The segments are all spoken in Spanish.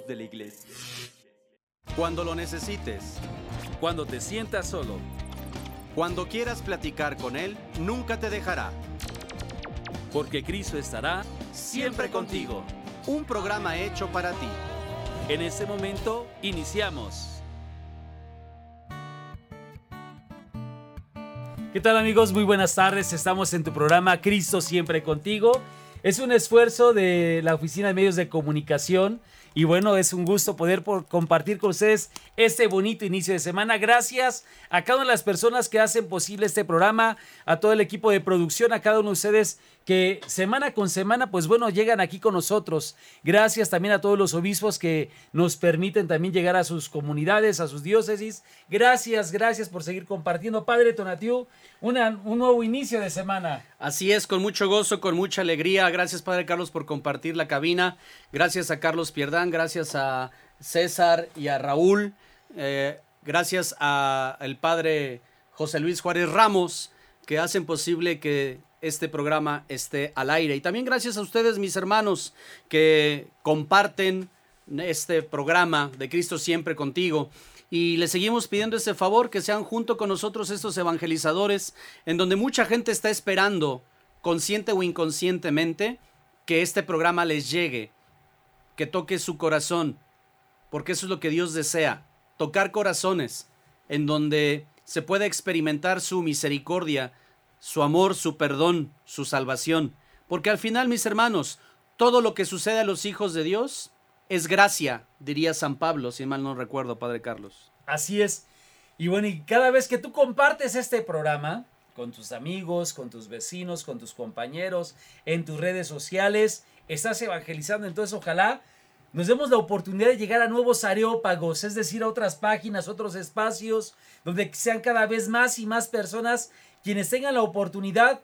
de la iglesia. Cuando lo necesites, Cuando te sientas solo, cuando quieras platicar con Él, nunca te dejará. porque Cristo estará Siempre contigo. Un programa hecho para ti. En este momento, iniciamos. ¿Qué tal amigos? Muy buenas tardes. Estamos en tu programa Cristo siempre contigo. Es un esfuerzo de la Oficina de Medios de Comunicación y bueno, es un gusto poder por compartir con ustedes este bonito inicio de semana. Gracias a cada una de las personas que hacen posible este programa, a todo el equipo de producción, a cada uno de ustedes que semana con semana, pues bueno, llegan aquí con nosotros. Gracias también a todos los obispos que nos permiten también llegar a sus comunidades, a sus diócesis. Gracias, gracias por seguir compartiendo. Padre Tonatiu, un nuevo inicio de semana. Así es, con mucho gozo, con mucha alegría. Gracias, Padre Carlos, por compartir la cabina. Gracias a Carlos Pierdán, gracias a César y a Raúl. Eh, gracias al Padre José Luis Juárez Ramos, que hacen posible que este programa esté al aire. Y también gracias a ustedes, mis hermanos, que comparten este programa de Cristo siempre contigo. Y le seguimos pidiendo ese favor que sean junto con nosotros estos evangelizadores, en donde mucha gente está esperando, consciente o inconscientemente, que este programa les llegue, que toque su corazón, porque eso es lo que Dios desea, tocar corazones, en donde se pueda experimentar su misericordia, su amor, su perdón, su salvación. Porque al final, mis hermanos, todo lo que sucede a los hijos de Dios es gracia, diría San Pablo, si mal no recuerdo, Padre Carlos. Así es. Y bueno, y cada vez que tú compartes este programa con tus amigos, con tus vecinos, con tus compañeros, en tus redes sociales, estás evangelizando. Entonces, ojalá nos demos la oportunidad de llegar a nuevos areópagos, es decir, a otras páginas, otros espacios, donde sean cada vez más y más personas quienes tengan la oportunidad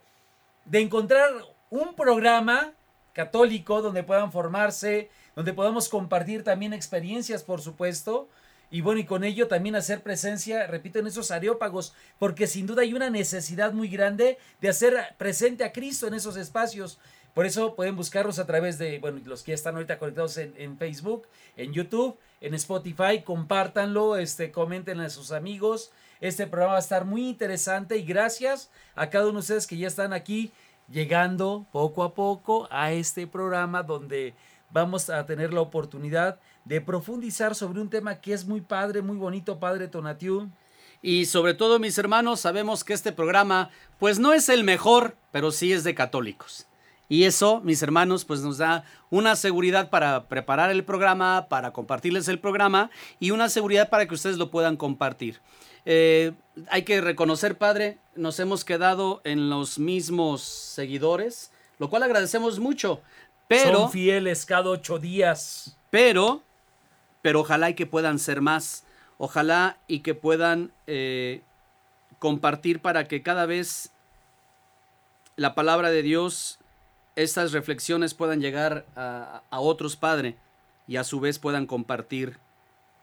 de encontrar un programa católico donde puedan formarse, donde podamos compartir también experiencias, por supuesto, y bueno, y con ello también hacer presencia, repito, en esos areópagos, porque sin duda hay una necesidad muy grande de hacer presente a Cristo en esos espacios. Por eso pueden buscarlos a través de, bueno, los que están ahorita conectados en, en Facebook, en YouTube, en Spotify, compártanlo, este, comenten a sus amigos. Este programa va a estar muy interesante y gracias a cada uno de ustedes que ya están aquí llegando poco a poco a este programa donde vamos a tener la oportunidad de profundizar sobre un tema que es muy padre, muy bonito, Padre Tonatiu. Y sobre todo, mis hermanos, sabemos que este programa, pues no es el mejor, pero sí es de católicos. Y eso, mis hermanos, pues nos da una seguridad para preparar el programa, para compartirles el programa y una seguridad para que ustedes lo puedan compartir. Eh, hay que reconocer, Padre, nos hemos quedado en los mismos seguidores, lo cual agradecemos mucho. Pero, Son fieles cada ocho días. pero, pero ojalá y que puedan ser más. Ojalá y que puedan eh, compartir para que cada vez la palabra de Dios, estas reflexiones puedan llegar a, otros, Padre, y a su vez puedan compartir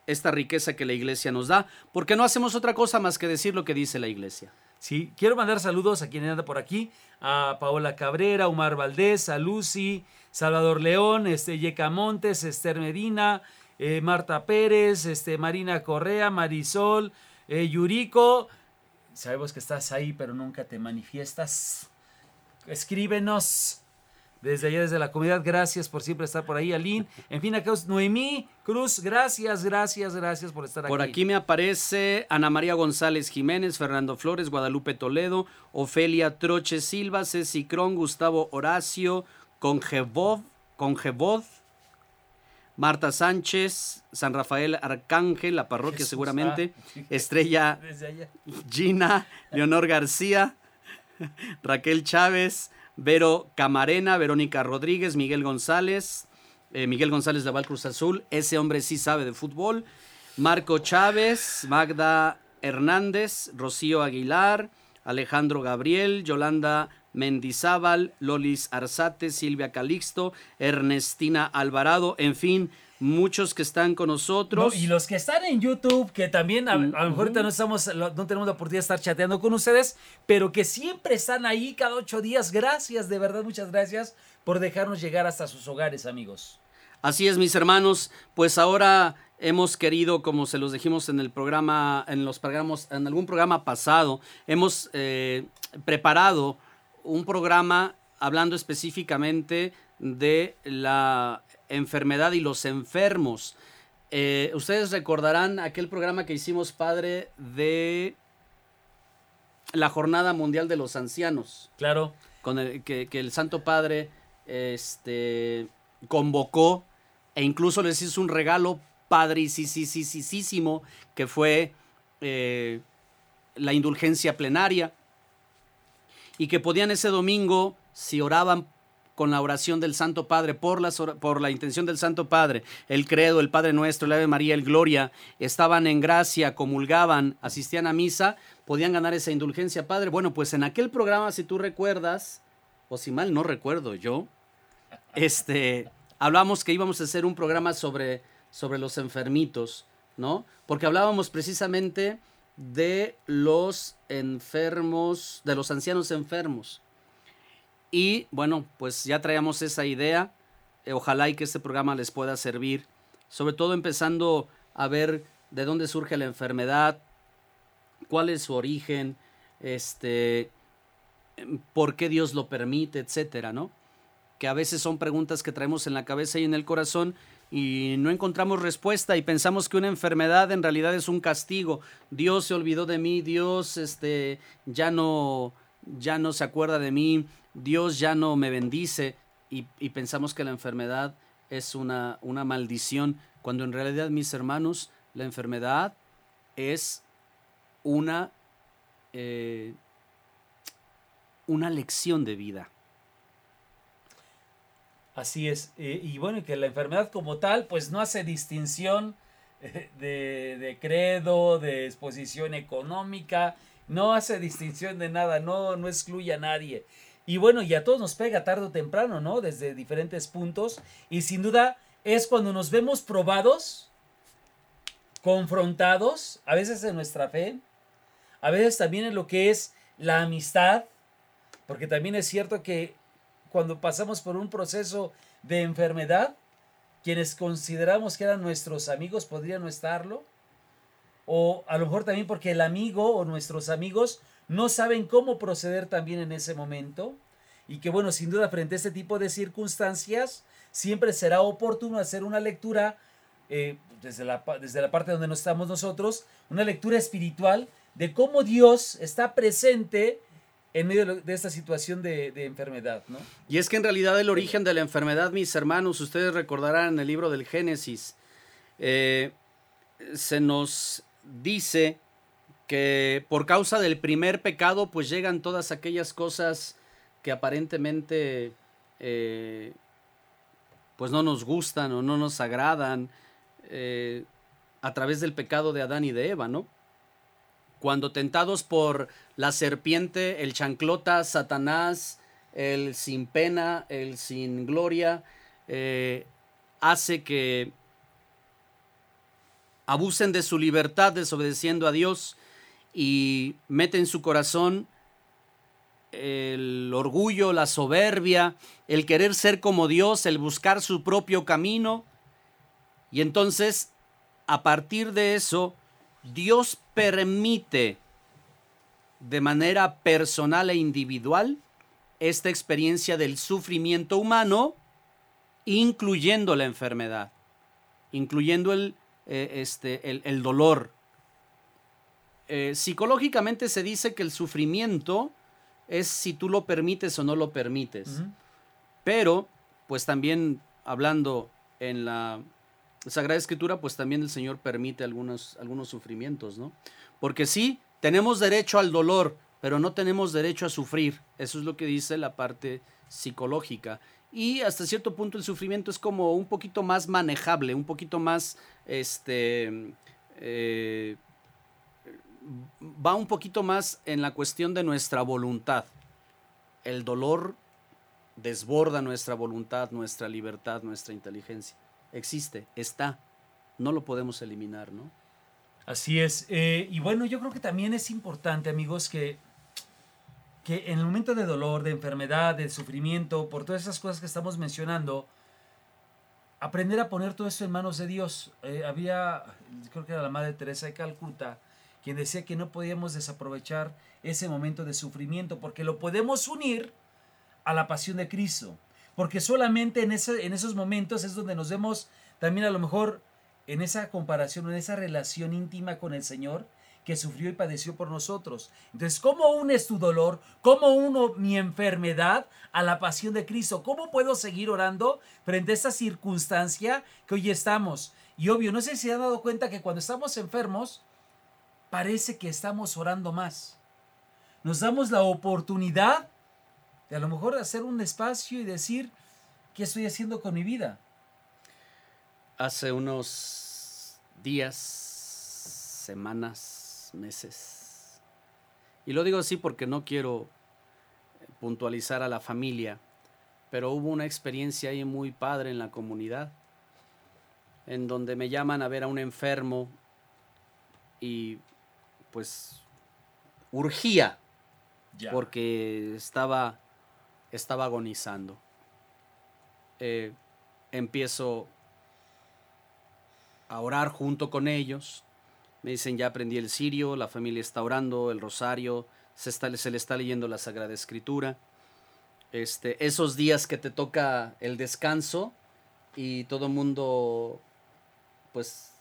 esta riqueza que la iglesia nos da, porque no hacemos otra cosa más que decir lo que dice la iglesia. Sí, quiero mandar saludos a quien anda por aquí, a Paola Cabrera, Omar Valdés, a Lucy, Salvador León, este, Yeca Montes, Esther Medina, eh, Marta Pérez, este, Marina Correa, Marisol, eh, Yuriko. Sabemos que estás ahí, pero nunca te manifiestas. Escríbenos. Desde allá, desde la comunidad, gracias por siempre estar por ahí, Aline. En fin, acá Noemí Cruz, gracias, gracias, gracias por estar Por aquí. aquí me aparece Ana María González Jiménez, Fernando Flores, Guadalupe Toledo, Ofelia Troche Silva, Ceci Cron, Gustavo Horacio, Congevod, Marta Sánchez, San Rafael Arcángel, la parroquia Jesús, seguramente, ah. Estrella. Gina, Leonor García, Raquel Chávez, Vero Camarena, Verónica Rodríguez, Miguel González, eh, Miguel González de Val Cruz Azul, ese hombre sí sabe de fútbol, Marco Chávez, Magda Hernández, Rocío Aguilar, Alejandro Gabriel, Yolanda Mendizábal, Lolis Arzate, Silvia Calixto, Ernestina Alvarado, en fin, muchos que están con nosotros. No, y los que están en YouTube, que también a, lo mejor ahorita no, estamos, no tenemos la oportunidad de estar chateando con ustedes, pero que siempre están ahí cada ocho días. Gracias, de verdad, muchas gracias por dejarnos llegar hasta sus hogares, amigos. Así es, mis hermanos, pues ahora hemos querido, como se los dijimos en el programa, en los programas, en algún programa pasado, hemos eh, preparado un programa hablando específicamente de la enfermedad y los enfermos. Eh, ustedes recordarán aquel programa que hicimos, padre, de la Jornada Mundial de los Ancianos. Claro. Con el que, el Santo Padre este, convocó e incluso les hizo un regalo padricísimo que fue eh, la indulgencia plenaria y que podían ese domingo, si oraban con la oración del Santo Padre, por, por la intención del Santo Padre, el credo, el Padre Nuestro, el Ave María, el Gloria, estaban en gracia, comulgaban, asistían a misa, podían ganar esa indulgencia, Padre. Bueno, pues en aquel programa, si tú recuerdas, o si mal no recuerdo yo, este, hablamos que íbamos a hacer un programa sobre, sobre los enfermitos, ¿no? Porque hablábamos precisamente de los enfermos, de los ancianos enfermos. Y bueno, pues ya traíamos esa idea. Eh, ojalá y que este programa les pueda servir. Sobre todo empezando a ver de dónde surge la enfermedad, cuál es su origen, este, por qué Dios lo permite, etcétera, ¿no? Que a veces son preguntas que traemos en la cabeza y en el corazón y no encontramos respuesta y pensamos que una enfermedad en realidad es un castigo. Dios se olvidó de mí, Dios este ya no ya no se acuerda de mí, Dios ya no me bendice y, pensamos que la enfermedad es una, una maldición, cuando en realidad, mis hermanos, la enfermedad es una, eh, una lección de vida. Así es. Eh, y bueno, que la enfermedad como tal, pues no hace distinción eh, de, credo, de exposición económica, no hace distinción de nada, no, no excluye a nadie. Y bueno, y a todos nos pega tarde o temprano, ¿no? Desde diferentes puntos. Y sin duda es cuando nos vemos probados, confrontados, a veces en nuestra fe, a veces también en lo que es la amistad, porque también es cierto que cuando pasamos por un proceso de enfermedad, quienes consideramos que eran nuestros amigos podrían no estarlo, o a lo mejor también porque el amigo o nuestros amigos no saben cómo proceder también en ese momento y que bueno, sin duda frente a este tipo de circunstancias siempre será oportuno hacer una lectura eh, desde, la, desde la parte donde no estamos nosotros, una lectura espiritual de cómo Dios está presente en medio de esta situación de, enfermedad, ¿no? Y es que en realidad el origen de la enfermedad, mis hermanos, ustedes recordarán en el libro del Génesis, eh, se nos dice que por causa del primer pecado pues llegan todas aquellas cosas que aparentemente eh, pues no nos gustan o no nos agradan eh, a través del pecado de Adán y de Eva, ¿no? Cuando tentados por la serpiente, el chanclota, Satanás, el sin pena, el sin gloria, eh, hace que abusen de su libertad desobedeciendo a Dios y mete en su corazón el orgullo, la soberbia, el querer ser como Dios, el buscar su propio camino. Y entonces, a partir de eso, Dios permite de manera personal e individual esta experiencia del sufrimiento humano, incluyendo la enfermedad, incluyendo el, eh, este, el dolor, eh, psicológicamente se dice que el sufrimiento es si tú lo permites o no lo permites. Pero, pues también hablando en la Sagrada Escritura, pues también el Señor permite algunos, algunos sufrimientos, ¿no? Porque sí, tenemos derecho al dolor, pero no tenemos derecho a sufrir. Eso es lo que dice la parte psicológica. Y hasta cierto punto el sufrimiento es como un poquito más manejable, un poquito más, este, eh, va un poquito más en la cuestión de nuestra voluntad. El dolor desborda nuestra voluntad, nuestra libertad, nuestra inteligencia. Existe, está, no lo podemos eliminar, ¿no? Así es. Eh, y bueno, yo creo que también es importante, amigos, que, que en el momento de dolor, de enfermedad, de sufrimiento, por todas esas cosas que estamos mencionando, aprender a poner todo esto en manos de Dios. Eh, había, creo que era la Madre Teresa de Calcuta, quien decía que no podíamos desaprovechar ese momento de sufrimiento porque lo podemos unir a la pasión de Cristo. Porque solamente en, ese, en esos momentos es donde nos vemos también a lo mejor en esa comparación, en esa relación íntima con el Señor que sufrió y padeció por nosotros. Entonces, ¿cómo unes tu dolor? ¿Cómo uno mi enfermedad a la pasión de Cristo? ¿Cómo puedo seguir orando frente a esta circunstancia que hoy estamos? Y obvio, no sé si se han dado cuenta que cuando estamos enfermos, parece que estamos orando más. Nos damos la oportunidad de a lo mejor hacer un espacio y decir, ¿qué estoy haciendo con mi vida? Hace unos días, semanas, meses, y lo digo así porque no quiero puntualizar a la familia, pero hubo una experiencia ahí muy padre en la comunidad, en donde me llaman a ver a un enfermo y pues urgía porque estaba estaba agonizando. Eh, empiezo a orar junto con ellos. Me dicen, ya aprendí el sirio, la familia está orando, el rosario, se, está, se le está leyendo la Sagrada Escritura. Este, esos días que te toca el descanso y todo el mundo, pues,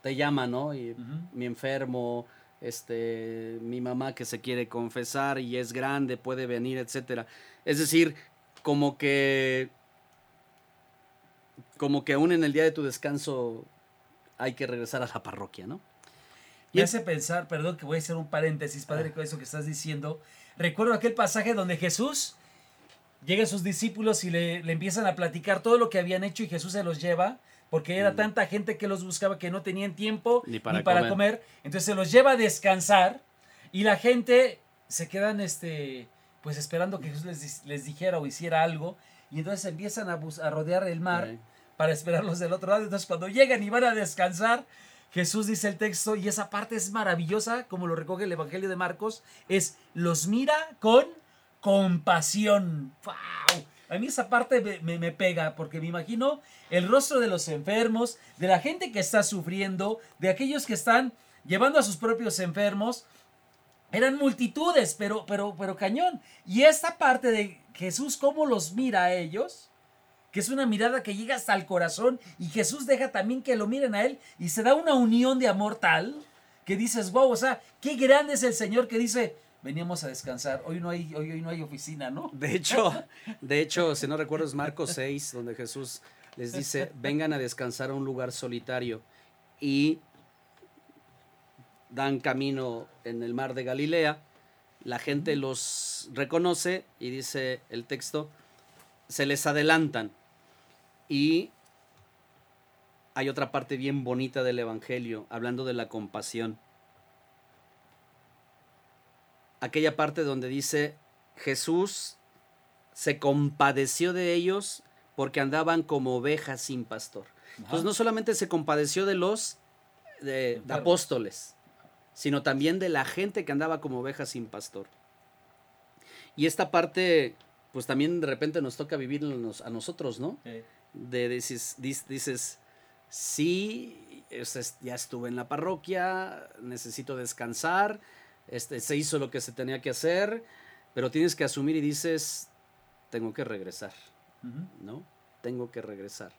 te llama, ¿no? Y mi enfermo, este, mi mamá que se quiere confesar y es grande, puede venir, etcétera. Es decir, como que, como que aún en el día de tu descanso hay que regresar a la parroquia, ¿no? Y hace pensar, perdón que voy a hacer un paréntesis, padre, ah. con eso que estás diciendo. Recuerdo aquel pasaje donde Jesús llega a sus discípulos y le, le empiezan a platicar todo lo que habían hecho y Jesús se los lleva porque era tanta gente que los buscaba que no tenían tiempo ni para, comer. Entonces se los lleva a descansar y la gente se quedan este, pues esperando que Jesús les, les dijera o hiciera algo y entonces empiezan a, a rodear el mar para esperarlos del otro lado. Entonces cuando llegan y van a descansar, Jesús dice el texto y esa parte es maravillosa, como lo recoge el Evangelio de Marcos, es los mira con compasión. ¡Wow! A mí esa parte me, pega porque me imagino el rostro de los enfermos, de la gente que está sufriendo, de aquellos que están llevando a sus propios enfermos. Eran multitudes, pero, pero, pero cañón. Y esta parte de Jesús, cómo los mira a ellos, que es una mirada que llega hasta el corazón y Jesús deja también que lo miren a él y se da una unión de amor tal que dices, wow, o sea, qué grande es el Señor que dice, veníamos a descansar. Hoy no hay, hoy, hoy no hay oficina, ¿no? De hecho, de hecho, si no recuerdo, es Marcos 6, donde Jesús les dice, vengan a descansar a un lugar solitario. Y dan camino en el mar de Galilea. La gente los reconoce y dice el texto, se les adelantan. Y hay otra parte bien bonita del Evangelio, hablando de la compasión aquella parte donde dice Jesús se compadeció de ellos porque andaban como ovejas sin pastor. Entonces no solamente se compadeció de los apóstoles, sino también de la gente que andaba como ovejas sin pastor. Y esta parte, pues también de repente nos toca vivir a nosotros, ¿no? De dices, dices, sí, ya estuve en la parroquia, necesito descansar, este, se hizo lo que se tenía que hacer, pero tienes que asumir y dices, tengo que regresar, ¿no? Tengo que regresar.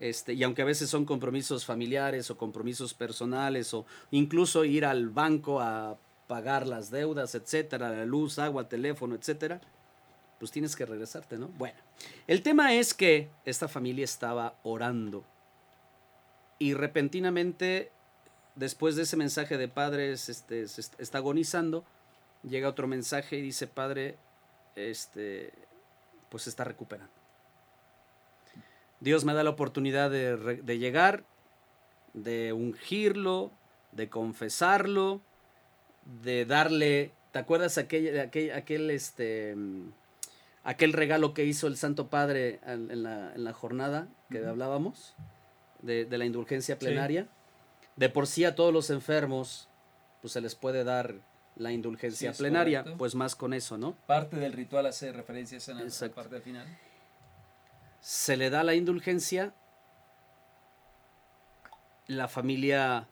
Este, y aunque a veces son compromisos familiares o compromisos personales o incluso ir al banco a pagar las deudas, etcétera, la luz, agua, teléfono, etcétera, pues tienes que regresarte, ¿no? Bueno, el tema es que esta familia estaba orando y repentinamente después de ese mensaje de padres este, está agonizando, llega otro mensaje y dice, padre, este, pues se está recuperando. Dios me da la oportunidad de, llegar, de ungirlo, de confesarlo, de darle, ¿te acuerdas aquel, aquel, aquel, este, aquel regalo que hizo el Santo Padre en, la, jornada que hablábamos, de, la indulgencia plenaria? De por sí a todos los enfermos, pues se les puede dar la indulgencia plenaria, pues más con eso, ¿no? Parte del ritual hace referencias en la parte final. Se le da la indulgencia la familia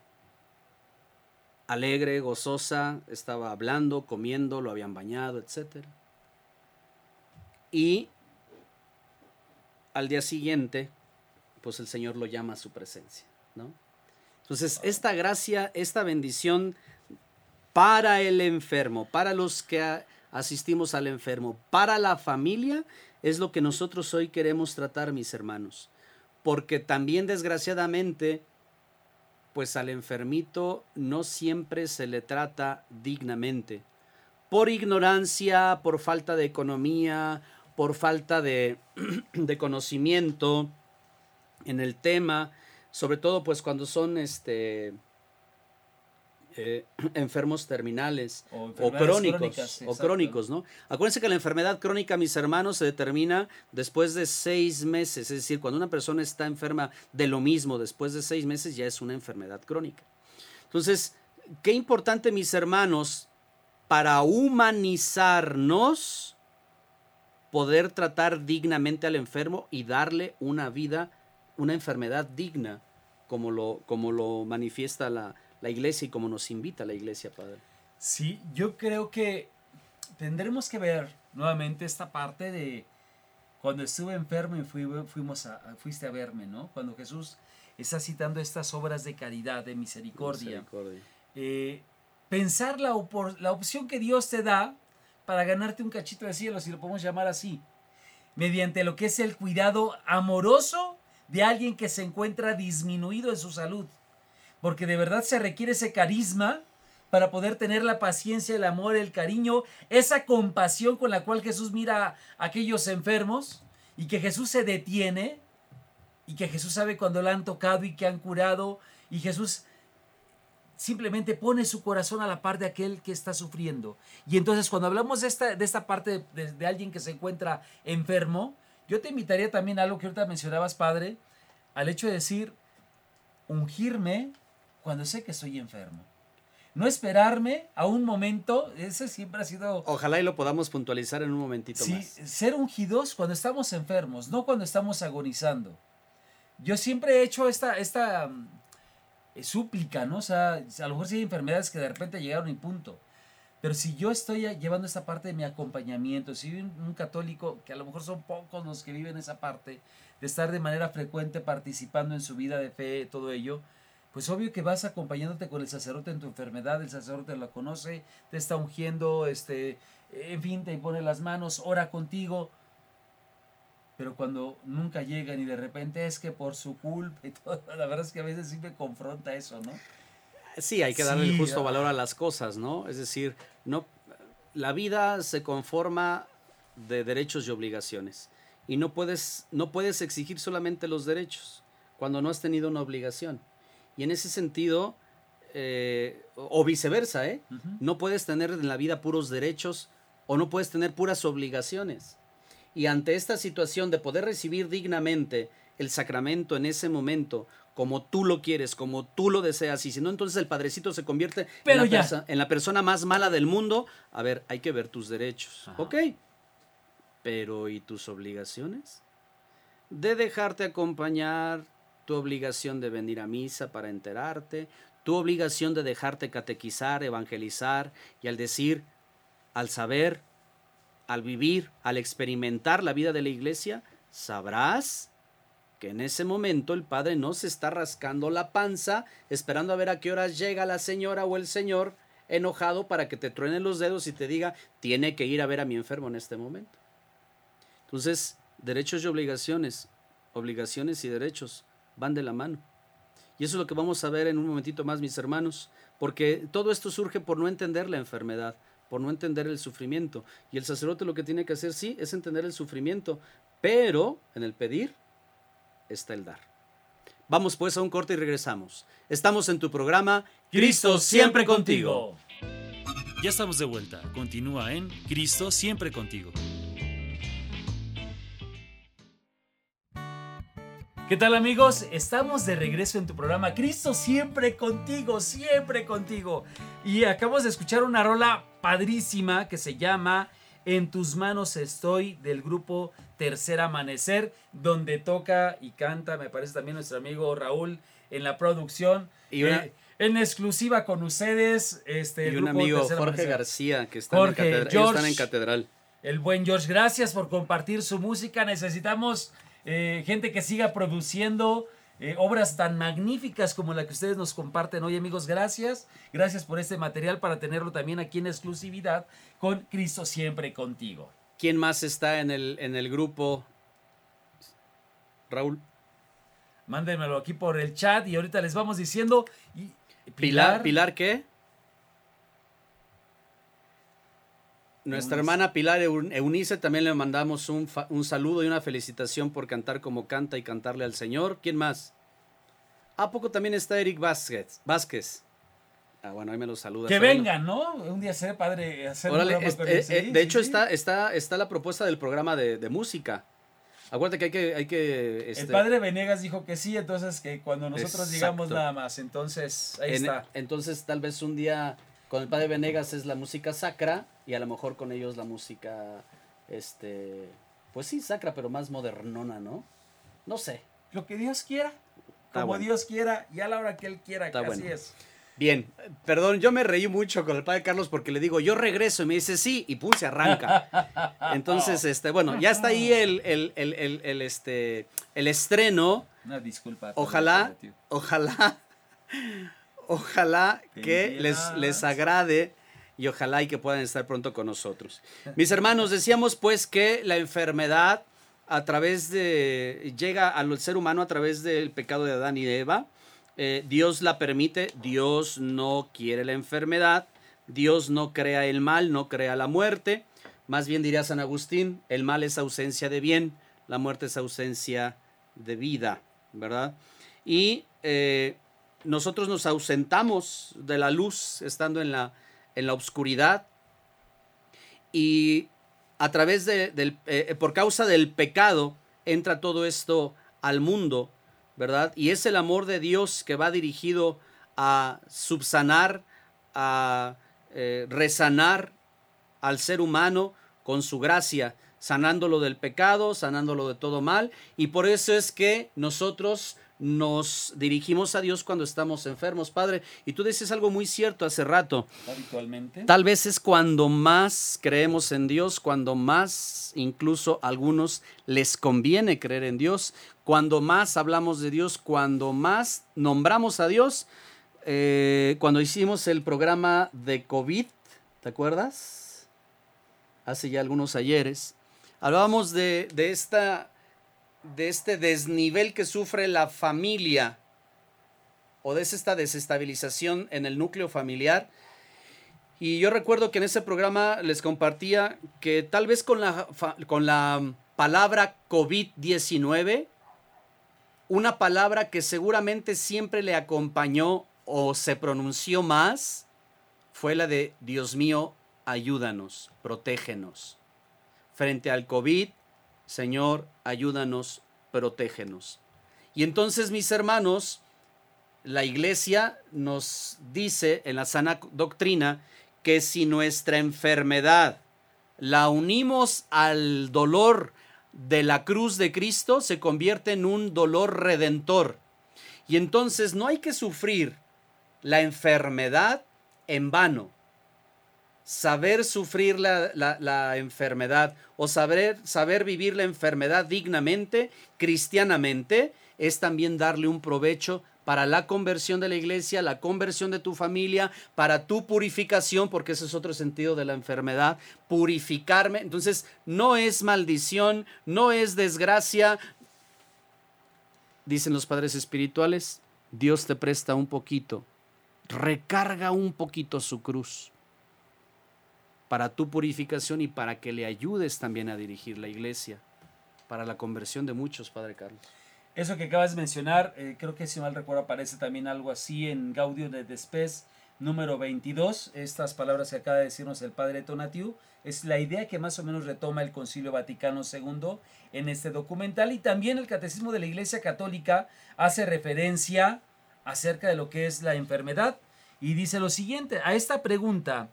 alegre, gozosa, estaba hablando, comiendo, lo habían bañado, etc. Y al día siguiente, pues el Señor lo llama a su presencia, ¿no? Entonces, esta gracia, esta bendición para el enfermo, para los que asistimos al enfermo, para la familia, es lo que nosotros hoy queremos tratar, mis hermanos. Porque también, desgraciadamente, pues al enfermito no siempre se le trata dignamente. Por ignorancia, por falta de economía, por falta de, de conocimiento en el tema, sobre todo pues cuando son este, eh, enfermos terminales o, crónicos o crónicos, ¿no? Acuérdense que la enfermedad crónica, mis hermanos, se determina después de seis meses, es decir, cuando una persona está enferma de lo mismo después de seis meses ya es una enfermedad crónica. Entonces, qué importante, mis hermanos, para humanizarnos, poder tratar dignamente al enfermo y darle una vida, una enfermedad digna, como lo, como lo manifiesta la, la iglesia y como nos invita la iglesia, Padre. Sí, yo creo que tendremos que ver nuevamente esta parte de cuando estuve enfermo y fuimos a, fuiste a verme, ¿no? Cuando Jesús está citando estas obras de caridad, de misericordia. Eh, pensar la, la opción que Dios te da para ganarte un cachito de cielo, si lo podemos llamar así, mediante lo que es el cuidado amoroso de alguien que se encuentra disminuido en su salud porque de verdad se requiere ese carisma para poder tener la paciencia, el amor, el cariño, esa compasión con la cual Jesús mira a aquellos enfermos y que Jesús se detiene y que Jesús sabe cuando la han tocado y que han curado y Jesús simplemente pone su corazón a la par de aquel que está sufriendo. Y entonces cuando hablamos de esta, de esta parte de, de alguien que se encuentra enfermo, yo te invitaría también a algo que ahorita mencionabas, Padre, al hecho de decir, ungirme cuando sé que estoy enfermo. No esperarme a un momento, ese siempre ha sido... Ojalá y lo podamos puntualizar en un momentito sí, ser ungidos cuando estamos enfermos, no cuando estamos agonizando. Yo siempre he hecho esta, esta mm, súplica, ¿no? O sea, a lo mejor sí hay enfermedades que de repente llegaron y punto. Pero si yo estoy llevando esta parte de mi acompañamiento, si soy un, católico, que a lo mejor son pocos los que viven esa parte, estar de manera frecuente participando en su vida de fe, todo ello, pues obvio que vas acompañándote con el sacerdote en tu enfermedad, el sacerdote la conoce, te está ungiendo, este, en fin, te impone las manos, ora contigo. Pero cuando nunca llegan y de repente es que por su culpa y todo, la verdad es que a veces sí me confronta eso, ¿no? Sí, hay que darle el justo valor a las cosas, ¿no? Es decir, no, la vida se conforma de derechos y obligaciones. Y no puedes, no puedes exigir solamente los derechos cuando no has tenido una obligación. Y en ese sentido, eh, o viceversa, ¿eh? No puedes tener en la vida puros derechos o no puedes tener puras obligaciones. Y ante esta situación de poder recibir dignamente el sacramento en ese momento, como tú lo quieres, como tú lo deseas, y si no, entonces el padrecito se convierte en, la en, la persona más mala del mundo. A ver, hay que ver tus derechos. Ok. Pero ¿y tus obligaciones? De dejarte acompañar, tu obligación de venir a misa para enterarte, tu obligación de dejarte catequizar, evangelizar y al decir, al saber, al vivir, al experimentar la vida de la iglesia, sabrás que en ese momento el padre no se está rascando la panza esperando a ver a qué horas llega la señora o el señor enojado para que te truenen los dedos y te diga, tiene que ir a ver a mi enfermo en este momento. Entonces, derechos y obligaciones, obligaciones y derechos van de la mano. Y eso es lo que vamos a ver en un momentito más, mis hermanos, porque todo esto surge por no entender la enfermedad, por no entender el sufrimiento. Y el sacerdote lo que tiene que hacer, sí, es entender el sufrimiento, pero en el pedir está el dar. Vamos pues a un corte y regresamos. Estamos en tu programa Cristo siempre contigo. Ya estamos de vuelta. Continúa en Cristo siempre contigo. ¿Qué tal amigos? Estamos de regreso en tu programa Cristo siempre contigo, siempre contigo. Y acabamos de escuchar una rola padrísima que se llama En tus manos estoy del grupo Tercer Amanecer, donde toca y canta, me parece también nuestro amigo Raúl en la producción. Y una- Eh, en exclusiva con ustedes, este, el Y un grupo amigo, Tercer Jorge Amanecer. García, que está Jorge, en. Ellos están en catedral. El buen George, gracias por compartir su música. Necesitamos eh, gente que siga produciendo eh, obras tan magníficas como la que ustedes nos comparten hoy, amigos. Gracias. Gracias por este material para tenerlo también aquí en exclusividad con Cristo siempre contigo. ¿Quién más está en el, en el grupo? Raúl. Mándenmelo aquí por el chat y ahorita les vamos diciendo. Y- Pilar, ¿Pilar qué? Nuestra hermana Pilar Eun- Eunice también le mandamos un, fa- un saludo y una felicitación por cantar como canta y cantarle al Señor. ¿Quién más? ¿A poco también está Eric Vázquez? Vázquez. Ah, bueno, ahí me lo saluda. Que vengan, ¿no? Un día será padre hacer Órale, es- con eh, ellos. eh, Sí, de sí, hecho sí. está, está, está la propuesta del programa de, de música. Acuérdate que hay que... Hay que El este, padre Venegas dijo que sí, entonces que cuando nosotros llegamos Exacto. nada más. Entonces, ahí en- está. Entonces tal vez un día con el padre Venegas es la música sacra y a lo mejor con ellos la música, este, pues sí, sacra, pero más modernona, ¿no? No sé. Lo que Dios quiera, Está como bueno. Dios quiera y a la hora que Él quiera, Está que así es. Bien, perdón, yo me reí mucho con el padre Carlos porque le digo, yo regreso y me dice sí y pum, se arranca. Entonces, este, bueno, ya está ahí el, el, el, el, el, este, el estreno. Una disculpa. Ojalá, ojalá, ojalá que les, les agrade y ojalá y que puedan estar pronto con nosotros. Mis hermanos, decíamos pues que la enfermedad a través de, llega al ser humano a través del pecado de Adán y Eva. Eh, Dios la permite, Dios no quiere la enfermedad, Dios no crea el mal, no crea la muerte. Más bien diría San Agustín, el mal es ausencia de bien, la muerte es ausencia de vida, ¿verdad? Y eh, nosotros nos ausentamos de la luz estando en la, en la oscuridad y a través de, del, eh, por causa del pecado entra todo esto al mundo, ¿verdad? Y es el amor de Dios que va dirigido a subsanar, a eh, resanar al ser humano con su gracia, sanándolo del pecado, sanándolo de todo mal. Y por eso es que nosotros nos dirigimos a Dios cuando estamos enfermos, Padre. Y tú dices algo muy cierto hace rato. Habitualmente. Tal vez es cuando más creemos en Dios, cuando más incluso a algunos les conviene creer en Dios, cuando más hablamos de Dios, cuando más nombramos a Dios. Eh, cuando hicimos el programa de COVID, ¿te acuerdas? Hace ya algunos ayeres. Hablábamos de, de esta, de este desnivel que sufre la familia o de esta desestabilización en el núcleo familiar. Y yo recuerdo que en ese programa les compartía que tal vez con la, con la palabra COVID-19, una palabra que seguramente siempre le acompañó o se pronunció más, fue la de Dios mío, ayúdanos, protégenos. Frente al COVID, Señor, ayúdanos, protégenos. Y entonces, mis hermanos, la iglesia nos dice en la sana doctrina que si nuestra enfermedad la unimos al dolor de la cruz de Cristo, se convierte en un dolor redentor. Y entonces no hay que sufrir la enfermedad en vano. Saber sufrir la, la- enfermedad o saber, saber vivir la enfermedad dignamente, cristianamente, es también darle un provecho para la conversión de la iglesia, la conversión de tu familia, para tu purificación, porque ese es otro sentido de la enfermedad, purificarme. Entonces, no es maldición, no es desgracia. Dicen los padres espirituales, Dios te presta un poquito, recarga un poquito su cruz para tu purificación y para que le ayudes también a dirigir la iglesia, para la conversión de muchos, Padre Carlos. Eso que acabas de mencionar, eh, creo que si mal recuerdo aparece también algo así en Gaudio de Despes número 22. Estas palabras que acaba de decirnos el padre Tonatiu es la idea que más o menos retoma el Concilio Vaticano II en este documental y también el Catecismo de la Iglesia Católica hace referencia acerca de lo que es la enfermedad y dice lo siguiente, a esta pregunta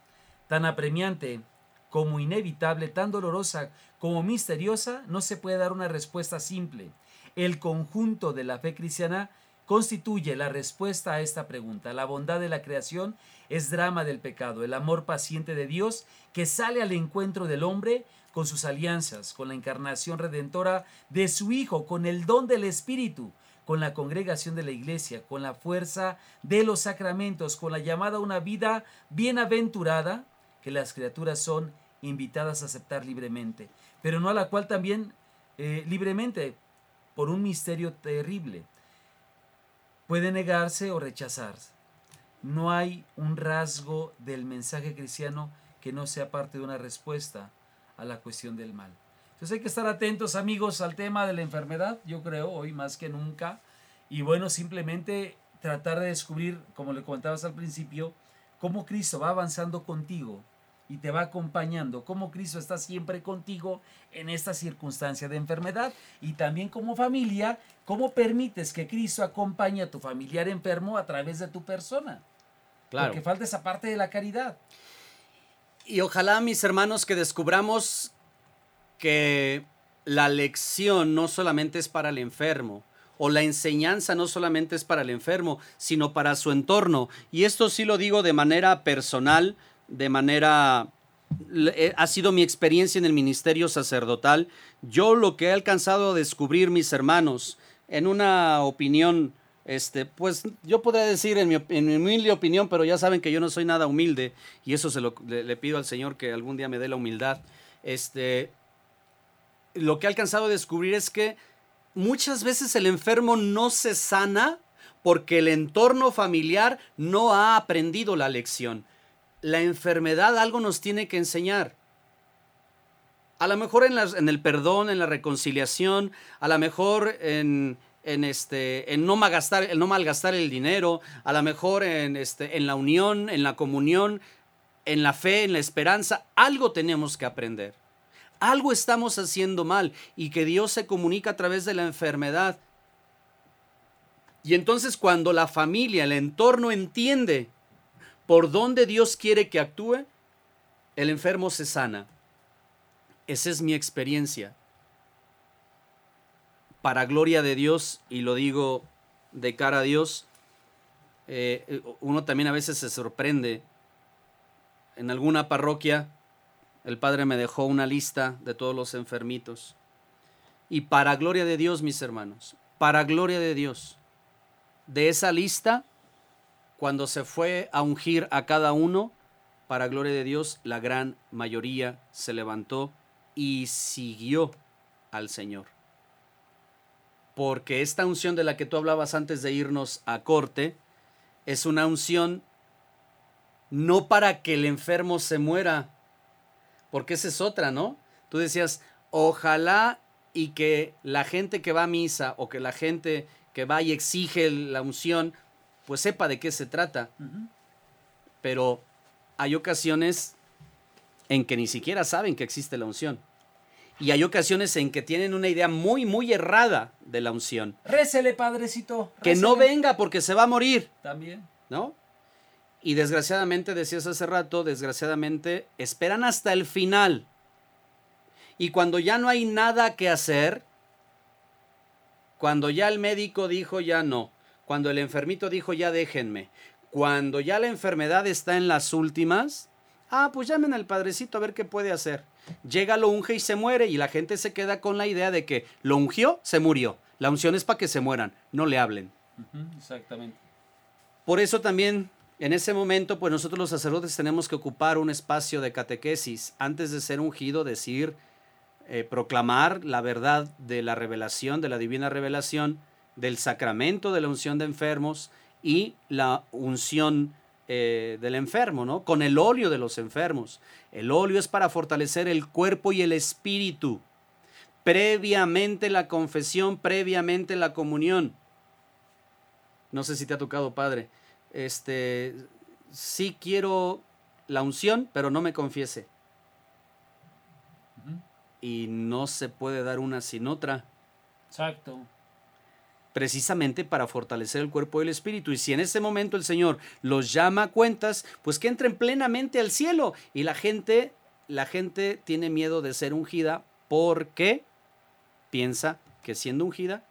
tan apremiante, como inevitable, tan dolorosa como misteriosa, no se puede dar una respuesta simple. El conjunto de la fe cristiana constituye la respuesta a esta pregunta. La bondad de la creación es drama del pecado, el amor paciente de Dios que sale al encuentro del hombre con sus alianzas, con la encarnación redentora de su Hijo, con el don del Espíritu, con la congregación de la iglesia, con la fuerza de los sacramentos, con la llamada a una vida bienaventurada que las criaturas son invitadas a aceptar libremente, pero no a la cual también eh, libremente por un misterio terrible puede negarse o rechazarse. No hay un rasgo del mensaje cristiano que no sea parte de una respuesta a la cuestión del mal. Entonces hay que estar atentos amigos al tema de la enfermedad, yo creo, hoy más que nunca. Y bueno, simplemente tratar de descubrir, como le comentabas al principio, cómo Cristo va avanzando contigo y te va acompañando, cómo Cristo está siempre contigo en esta circunstancia de enfermedad y también como familia, cómo permites que Cristo acompañe a tu familiar enfermo a través de tu persona. Claro. Porque falta esa parte de la caridad. Y ojalá, mis hermanos, que descubramos que la lección no solamente es para el enfermo, o la enseñanza no solamente es para el enfermo, sino para su entorno. Y esto sí lo digo de manera personal, de manera... Eh, ha sido mi experiencia en el ministerio sacerdotal. Yo lo que he alcanzado a descubrir, mis hermanos, en una opinión este, pues yo podría decir en mi, humilde opinión, pero ya saben que yo no soy nada humilde y eso se lo le, pido al Señor que algún día me dé la humildad. Este, lo que he alcanzado a descubrir es que muchas veces el enfermo no se sana porque el entorno familiar no ha aprendido la lección. La enfermedad algo nos tiene que enseñar. A lo mejor en, en el perdón, en la reconciliación, a lo mejor en, en este en no malgastar el no malgastar el dinero a lo mejor en este en la unión en la comunión en la fe en la esperanza algo tenemos que aprender algo estamos haciendo mal y que Dios se comunica a través de la enfermedad y entonces cuando la familia el entorno entiende por dónde Dios quiere que actúe el enfermo se sana esa es mi experiencia para gloria de Dios, y lo digo de cara a Dios, eh, uno también a veces se sorprende. En alguna parroquia, el padre me dejó una lista de todos los enfermitos. Y para gloria de Dios, mis hermanos, para gloria de Dios, de esa lista, cuando se fue a ungir a cada uno, para gloria de Dios, la gran mayoría se levantó y siguió al Señor porque esta unción de la que tú hablabas antes de irnos a corte es una unción no para que el enfermo se muera, porque esa es otra, ¿no? Tú decías, ojalá y que la gente que va a misa o que la gente que va y exige la unción, pues sepa de qué se trata. Pero hay ocasiones en que ni siquiera saben que existe la unción. Y hay ocasiones en que tienen una idea muy, muy errada de la unción. Récele, padrecito. Que no venga porque se va a morir. También. ¿No? Y desgraciadamente, decías hace rato, desgraciadamente, esperan hasta el final. Y cuando ya no hay nada que hacer, cuando ya el médico dijo ya no, cuando el enfermito dijo ya déjenme, cuando ya la enfermedad está en las últimas, ah, pues llamen al padrecito a ver qué puede hacer. Llega, lo unge y se muere y la gente se queda con la idea de que lo ungió, se murió. La unción es para que se mueran, no le hablen. exactamente. Por eso también en ese momento, pues nosotros los sacerdotes tenemos que ocupar un espacio de catequesis antes de ser ungido, decir, eh, proclamar la verdad de la revelación, de la divina revelación, del sacramento de la unción de enfermos y la unción eh, del enfermo, ¿no? Con el óleo de los enfermos. El óleo es para fortalecer el cuerpo y el espíritu. Previamente la confesión, previamente la comunión. No sé si te ha tocado, padre. Este, sí quiero la unción, pero no me confiese. Y no se puede dar una sin otra. Exacto precisamente para fortalecer el cuerpo y el espíritu. Y si en ese momento el Señor los llama a cuentas, pues que entren plenamente al cielo. Y la gente la gente tiene miedo de ser ungida porque piensa que siendo ungida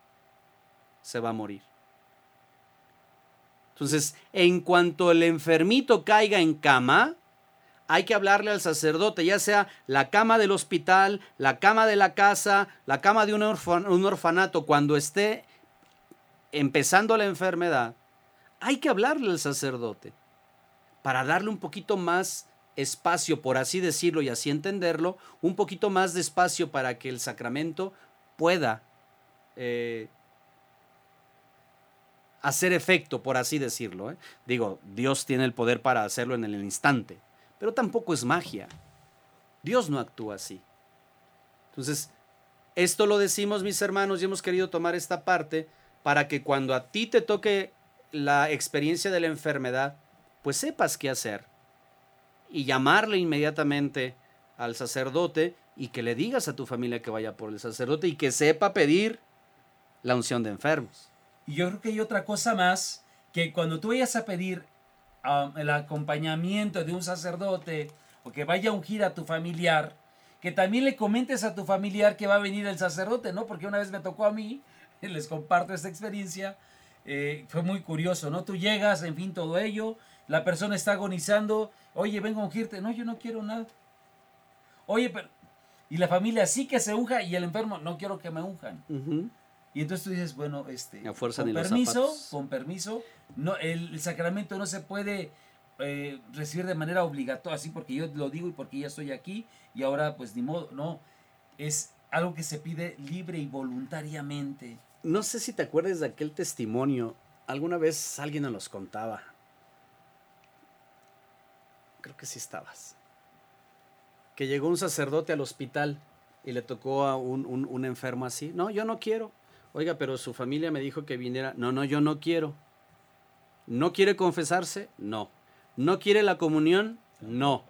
se va a morir. Entonces, en cuanto el enfermito caiga en cama, hay que hablarle al sacerdote, ya sea la cama del hospital, la cama de la casa, la cama de un, un orfanato, cuando esté empezando la enfermedad, hay que hablarle al sacerdote para darle un poquito más espacio, por así decirlo y así entenderlo, un poquito más de espacio para que el sacramento pueda eh, hacer efecto, por así decirlo. ¿eh? Digo, Dios tiene el poder para hacerlo en el instante, pero tampoco es magia. Dios no actúa así. Entonces, esto lo decimos mis hermanos y hemos querido tomar esta parte para que cuando a ti te toque la experiencia de la enfermedad, pues sepas qué hacer y llamarle inmediatamente al sacerdote y que le digas a tu familia que vaya por el sacerdote y que sepa pedir la unción de enfermos. Y yo creo que hay otra cosa más, que cuando tú vayas a pedir um, el acompañamiento de un sacerdote o que vaya a ungir a tu familiar, que también le comentes a tu familiar que va a venir el sacerdote, ¿no? Porque una vez me tocó a mí, les comparto esta experiencia, eh, fue muy curioso, ¿no? Tú llegas, en fin, todo ello, la persona está agonizando, oye, vengo a ungirte, no, yo no quiero nada. Oye, pero... Y la familia sí que se unja y el enfermo, no quiero que me unjan. Y entonces tú dices, bueno, este, con permiso, con permiso, no, el, sacramento no se puede eh, recibir de manera obligatoria, así porque yo lo digo y porque ya estoy aquí y ahora pues ni modo, no, es algo que se pide libre y voluntariamente. No sé si te acuerdas de aquel testimonio, alguna vez alguien nos los contaba. Creo que sí estabas. Que llegó un sacerdote al hospital y le tocó a un, un enfermo así. No, yo no quiero Oiga, pero su familia me dijo que viniera. No, no, yo no quiero. ¿No quiere confesarse? No. ¿No quiere la comunión? No.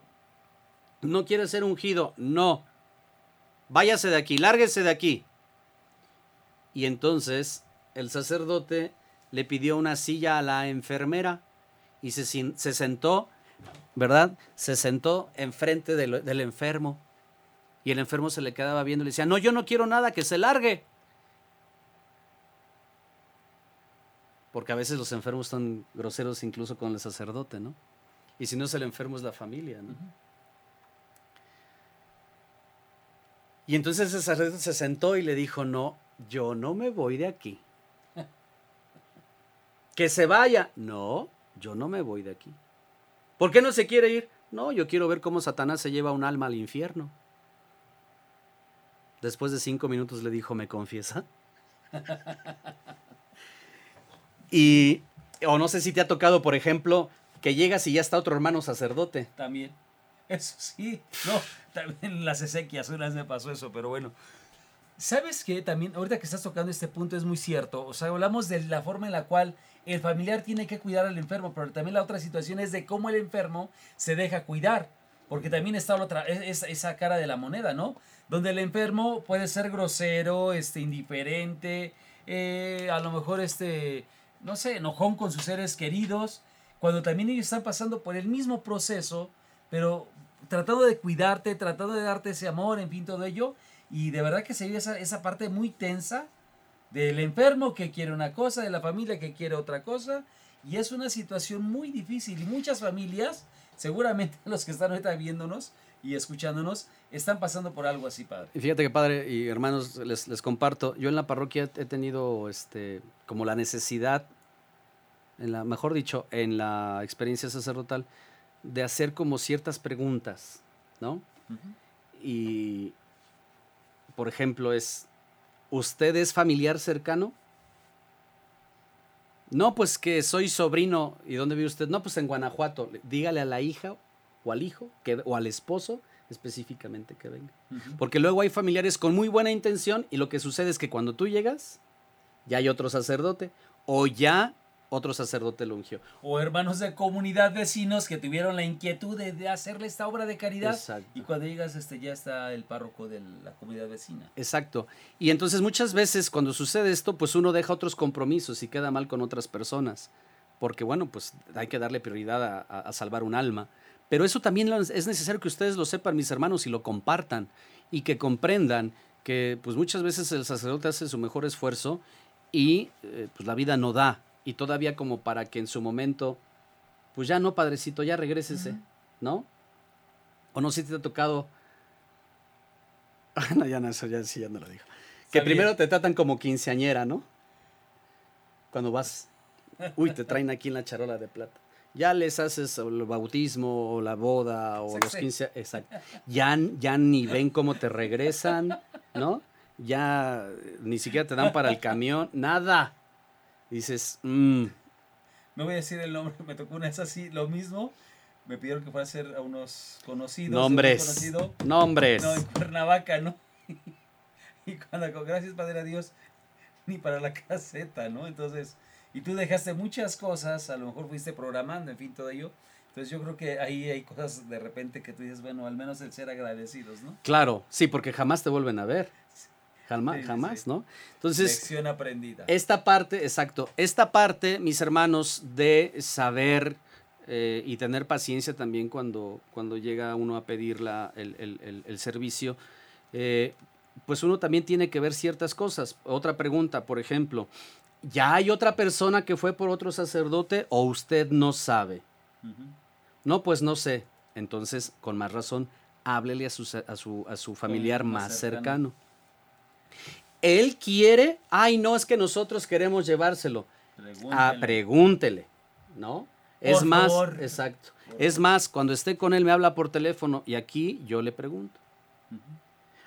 ¿No quiere ser ungido? No. Váyase de aquí, lárguese de aquí. Y entonces el sacerdote le pidió una silla a la enfermera y se, se sentó, ¿verdad? Se sentó enfrente del, del enfermo. Y el enfermo se le quedaba viendo y le decía, no, yo no quiero nada, que se largue. Porque a veces los enfermos están groseros incluso con el sacerdote, ¿no? Y si no es el enfermo es la familia, ¿no? Y entonces el sacerdote se sentó y le dijo, no, yo no me voy de aquí. que se vaya. No, yo no me voy de aquí. ¿Por qué no se quiere ir? No, yo quiero ver cómo Satanás se lleva un alma al infierno. Después de cinco minutos le dijo, ¿me confiesa? Y, o no sé si te ha tocado, por ejemplo, que llegas y ya está otro hermano sacerdote. También. Eso sí. No, también las Ezequias una vez me pasó eso, pero bueno. ¿Sabes qué? También, ahorita que estás tocando este punto es muy cierto. O sea, hablamos de la forma en la cual el familiar tiene que cuidar al enfermo, pero también la otra situación es de cómo el enfermo se deja cuidar. Porque también está otra, esa, esa cara de la moneda, ¿no? Donde el enfermo puede ser grosero, este, indiferente, eh, a lo mejor este, no sé, enojón con sus seres queridos, cuando también ellos están pasando por el mismo proceso, pero tratando de cuidarte, tratando de darte ese amor, en fin, todo ello, y de verdad que se vive esa, esa parte muy tensa del enfermo que quiere una cosa, de la familia que quiere otra cosa, y es una situación muy difícil, y muchas familias, seguramente los que están ahorita viéndonos, y escuchándonos están pasando por algo así, padre. Y fíjate que, padre y hermanos, les, les comparto, yo en la parroquia he tenido este, como la necesidad, en la, mejor dicho, en la experiencia sacerdotal, de hacer como ciertas preguntas, ¿no? Y, por ejemplo, es, ¿usted es familiar cercano? No, pues que soy sobrino. ¿Y dónde vive usted? No, pues en Guanajuato. Dígale a la hija o al hijo que, o al esposo específicamente que venga. Porque luego hay familiares con muy buena intención y lo que sucede es que cuando tú llegas, ya hay otro sacerdote o ya otro sacerdote lo ungió. O hermanos de comunidad vecinos que tuvieron la inquietud de, hacerle esta obra de caridad. Y cuando llegas, este, ya está el párroco de la comunidad vecina. Exacto. Y entonces muchas veces cuando sucede esto, pues uno deja otros compromisos y queda mal con otras personas. Porque bueno, pues hay que darle prioridad a salvar un alma. Pero eso también es necesario que ustedes lo sepan, mis hermanos, y lo compartan y que comprendan que pues muchas veces el sacerdote hace su mejor esfuerzo y eh, pues la vida no da. Y todavía como para que en su momento, pues ya no, padrecito, ya regrésese, ¿no? O no sé si te ha tocado... no, ya no, eso ya, sí, ya no lo digo. Que primero te tratan como quinceañera, ¿no? Cuando vas, uy, te traen aquí en la charola de plata. Ya les haces el bautismo o la boda o los Sexy. 15, exacto. Ya, ya ni ven cómo te regresan, ¿no? Ya ni siquiera te dan para el camión, nada. Dices, mm, No voy a decir el nombre, me tocó una vez así, lo mismo. Me pidieron que fuera a hacer a unos conocidos. nombres, conocido. nombres. No, en Cuernavaca, ¿no? y cuando, con- gracias Padre a Dios, ni para la caseta, ¿no? Entonces, y tú dejaste muchas cosas, a lo mejor fuiste programando, en fin, todo ello. Entonces yo creo que ahí hay cosas de repente que tú dices, bueno, al menos el ser agradecidos, ¿no? Claro, sí, porque jamás te vuelven a ver. Jamás, Sí, jamás, sí. ¿no? Entonces, Lección aprendida. Esta parte, exacto, esta parte, mis hermanos, de saber eh, y tener paciencia también cuando, cuando llega uno a pedir la- el, el- el- el servicio, eh, pues uno también tiene que ver ciertas cosas. Otra pregunta, por ejemplo, ¿ya hay otra persona que fue por otro sacerdote o usted no sabe? No, pues no sé. Entonces, con más razón, háblele a su, a su, a su familiar más más cercano. cercano. Él quiere, ay, no, es que nosotros queremos llevárselo. Ah, Pregúntenle. pregúntele, ¿no? Es más, favor. exacto. Es más, cuando esté con él me habla por teléfono y aquí yo le pregunto.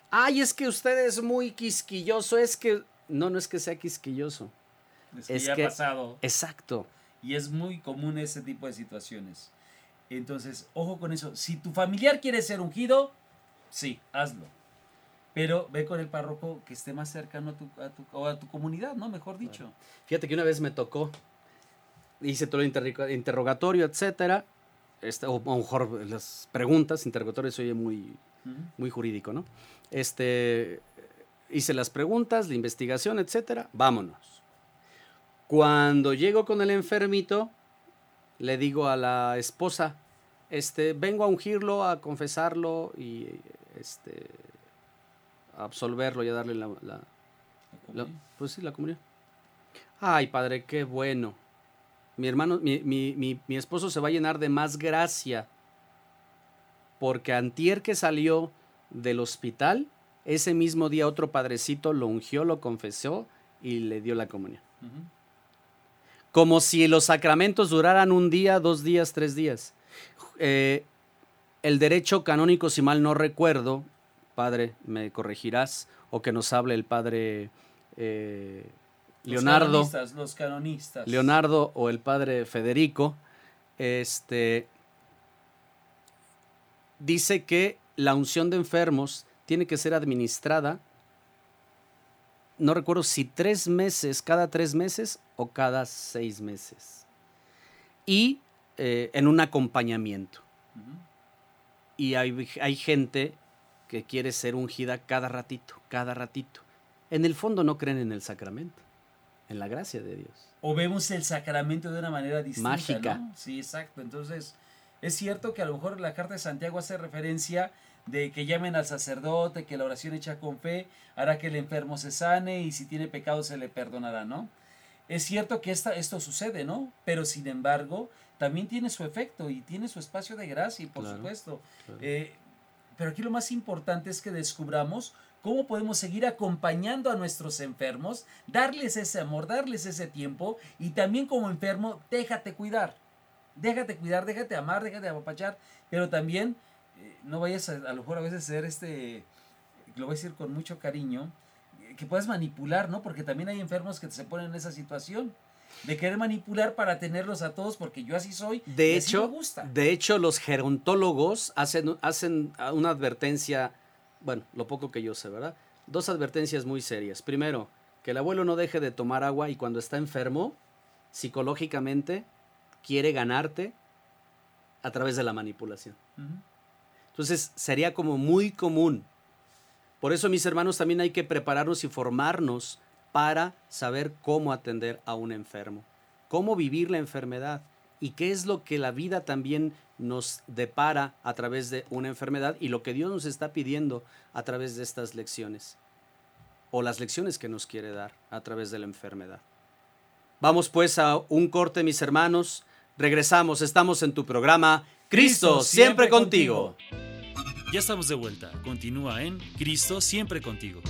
Ay, es que usted es muy quisquilloso, es que... No, no es que sea quisquilloso. Es que Es ya que- ha pasado. Exacto. Y es muy común ese tipo de situaciones. Entonces, ojo con eso. Si tu familiar quiere ser ungido, sí, hazlo. Pero ve con el párroco que esté más cercano a tu, a tu, o a tu comunidad, ¿no? Mejor dicho. Fíjate que una vez me tocó, hice todo el interrogatorio, etcétera, este, o, o mejor las preguntas, interrogatorio se oye muy, muy jurídico, ¿no? Este, hice las preguntas, la investigación, etcétera, vámonos. Cuando llego con el enfermito, le digo a la esposa, este, vengo a ungirlo, a confesarlo y este, absolverlo y a darle la- la, la- pues sí, la comunión. Ay, padre, qué bueno. Mi hermano, mi, mi- mi- mi esposo se va a llenar de más gracia. Porque antier que salió del hospital, ese mismo día otro padrecito lo ungió, lo confesó y le dio la comunión. Como si los sacramentos duraran un día, dos días, tres días. Eh, el derecho canónico, si mal no recuerdo, padre, me corregirás, o que nos hable el padre eh, Los Leonardo. canonistas, los canonistas. Leonardo o el padre Federico, este, dice que la unción de enfermos tiene que ser administrada, no recuerdo si tres meses, cada tres meses o cada seis meses. Y eh, en un acompañamiento. Y hay, hay gente que quiere ser ungida cada ratito, cada ratito. En el fondo no creen en el sacramento, en la gracia de Dios. O vemos el sacramento de una manera distinta. Mágica. ¿no? Sí, exacto. Entonces, es cierto que a lo mejor la carta de Santiago hace referencia de que llamen al sacerdote, que la oración hecha con fe hará que el enfermo se sane y si tiene pecado se le perdonará, ¿no? Es cierto que esta, esto sucede, ¿no? Pero sin embargo, también tiene su efecto y tiene su espacio de gracia, por Claro, supuesto. claro. Eh, pero aquí lo más importante es que descubramos cómo podemos seguir acompañando a nuestros enfermos, darles ese amor, darles ese tiempo y también como enfermo, déjate cuidar. Déjate cuidar, déjate amar, déjate apapachar, pero también eh, no vayas a, a lo mejor a veces ser este, lo voy a decir con mucho cariño, eh, que puedas manipular, ¿no? Porque también hay enfermos que se ponen en esa situación de querer manipular para tenerlos a todos porque yo así soy. y De así hecho, me gusta. de hecho, los gerontólogos hacen, hacen una advertencia, bueno, lo poco que yo sé, ¿verdad? Dos advertencias muy serias. Primero, que el abuelo no deje de tomar agua y cuando está enfermo, psicológicamente, quiere ganarte a través de la manipulación. Entonces, sería como muy común. Por eso, mis hermanos, también hay que prepararnos y formarnos para saber cómo atender a un enfermo, cómo vivir la enfermedad, y qué es lo que la vida también nos depara a través de una enfermedad y lo que Dios nos está pidiendo a través de estas lecciones o las lecciones que nos quiere dar a través de la enfermedad. Vamos pues a un corte, mis hermanos. Regresamos, estamos en tu programa Cristo, siempre, contigo. Ya estamos de vuelta. Continúa en Cristo siempre contigo.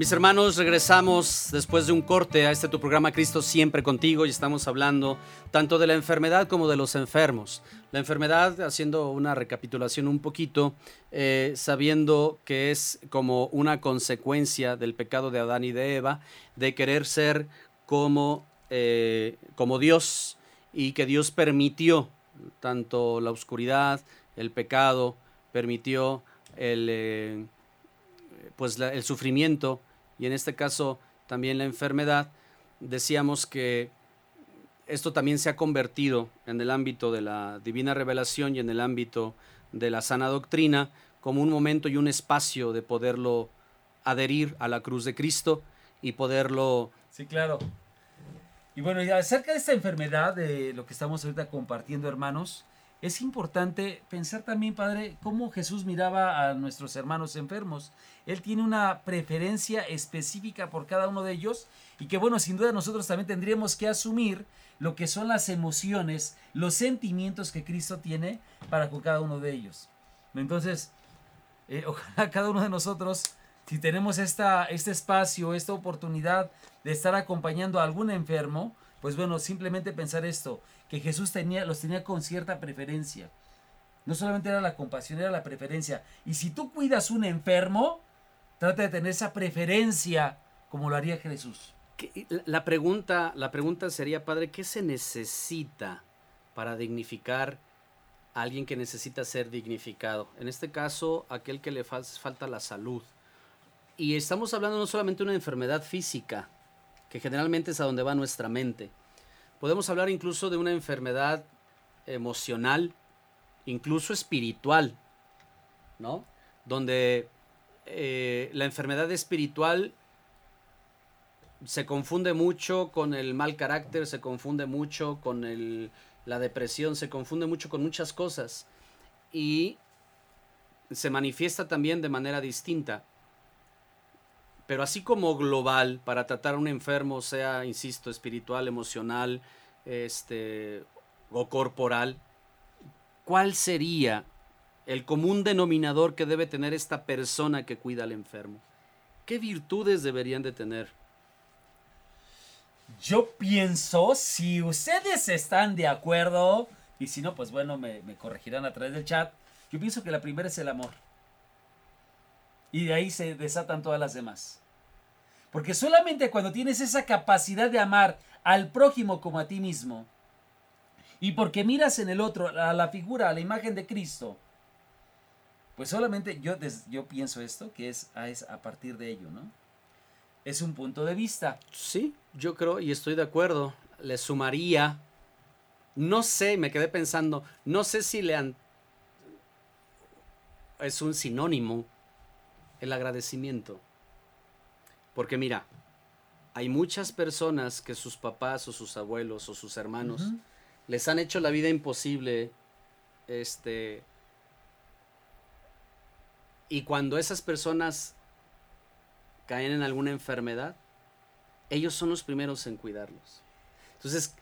Mis hermanos, regresamos después de un corte a este tu programa Cristo siempre contigo y estamos hablando tanto de la enfermedad como de los enfermos. La enfermedad, haciendo una recapitulación un poquito, eh, sabiendo que es como una consecuencia del pecado de Adán y de Eva, de querer ser como, eh, como Dios y que Dios permitió tanto la oscuridad, el pecado, permitió el... Eh, pues el sufrimiento y en este caso también la enfermedad, decíamos que esto también se ha convertido en el ámbito de la divina revelación y en el ámbito de la sana doctrina como un momento y un espacio de poderlo adherir a la cruz de Cristo y poderlo... Sí, claro. Y bueno, y acerca de esta enfermedad, de lo que estamos ahorita compartiendo, hermanos, es importante pensar también, Padre, cómo Jesús miraba a nuestros hermanos enfermos. Él tiene una preferencia específica por cada uno de ellos y que bueno, sin duda nosotros también tendríamos que asumir lo que son las emociones, los sentimientos que Cristo tiene para con cada uno de ellos. Entonces, eh, ojalá cada uno de nosotros, si tenemos esta, este espacio, esta oportunidad de estar acompañando a algún enfermo, pues bueno, simplemente pensar esto, que Jesús tenía, los tenía con cierta preferencia. No solamente era la compasión, era la preferencia. Y si tú cuidas un enfermo, trata de tener esa preferencia como lo haría Jesús. La pregunta, la pregunta sería, Padre, ¿qué se necesita para dignificar a alguien que necesita ser dignificado? En este caso, aquel que le falta la salud. Y estamos hablando no solamente de una enfermedad física, que generalmente es a donde va nuestra mente. Podemos hablar incluso de una enfermedad emocional, incluso espiritual, ¿no? Donde eh, la enfermedad espiritual se confunde mucho con el mal carácter, se confunde mucho con la depresión, se confunde mucho con muchas cosas y se manifiesta también de manera distinta. Pero así como global, para tratar a un enfermo, sea, insisto, espiritual, emocional, este, o corporal, ¿cuál sería el común denominador que debe tener esta persona que cuida al enfermo? ¿Qué virtudes deberían de tener? Yo pienso, si ustedes están de acuerdo, y si no, pues bueno, me, me corregirán a través del chat, yo pienso que la primera es el amor. Y de ahí se desatan todas las demás. Porque solamente cuando tienes esa capacidad de amar al prójimo como a ti mismo, y porque miras en el otro a la figura, a la imagen de Cristo, pues solamente yo, yo pienso esto, que es a, es a partir de ello, ¿no? Es un punto de vista. Sí, yo creo y estoy de acuerdo. Le sumaría, no sé, me quedé pensando, no sé si le han... Es un sinónimo el agradecimiento. Porque mira, hay muchas personas que sus papás o sus abuelos o sus hermanos les han hecho la vida imposible. Este. Y cuando esas personas caen en alguna enfermedad, ellos son los primeros en cuidarlos. Entonces,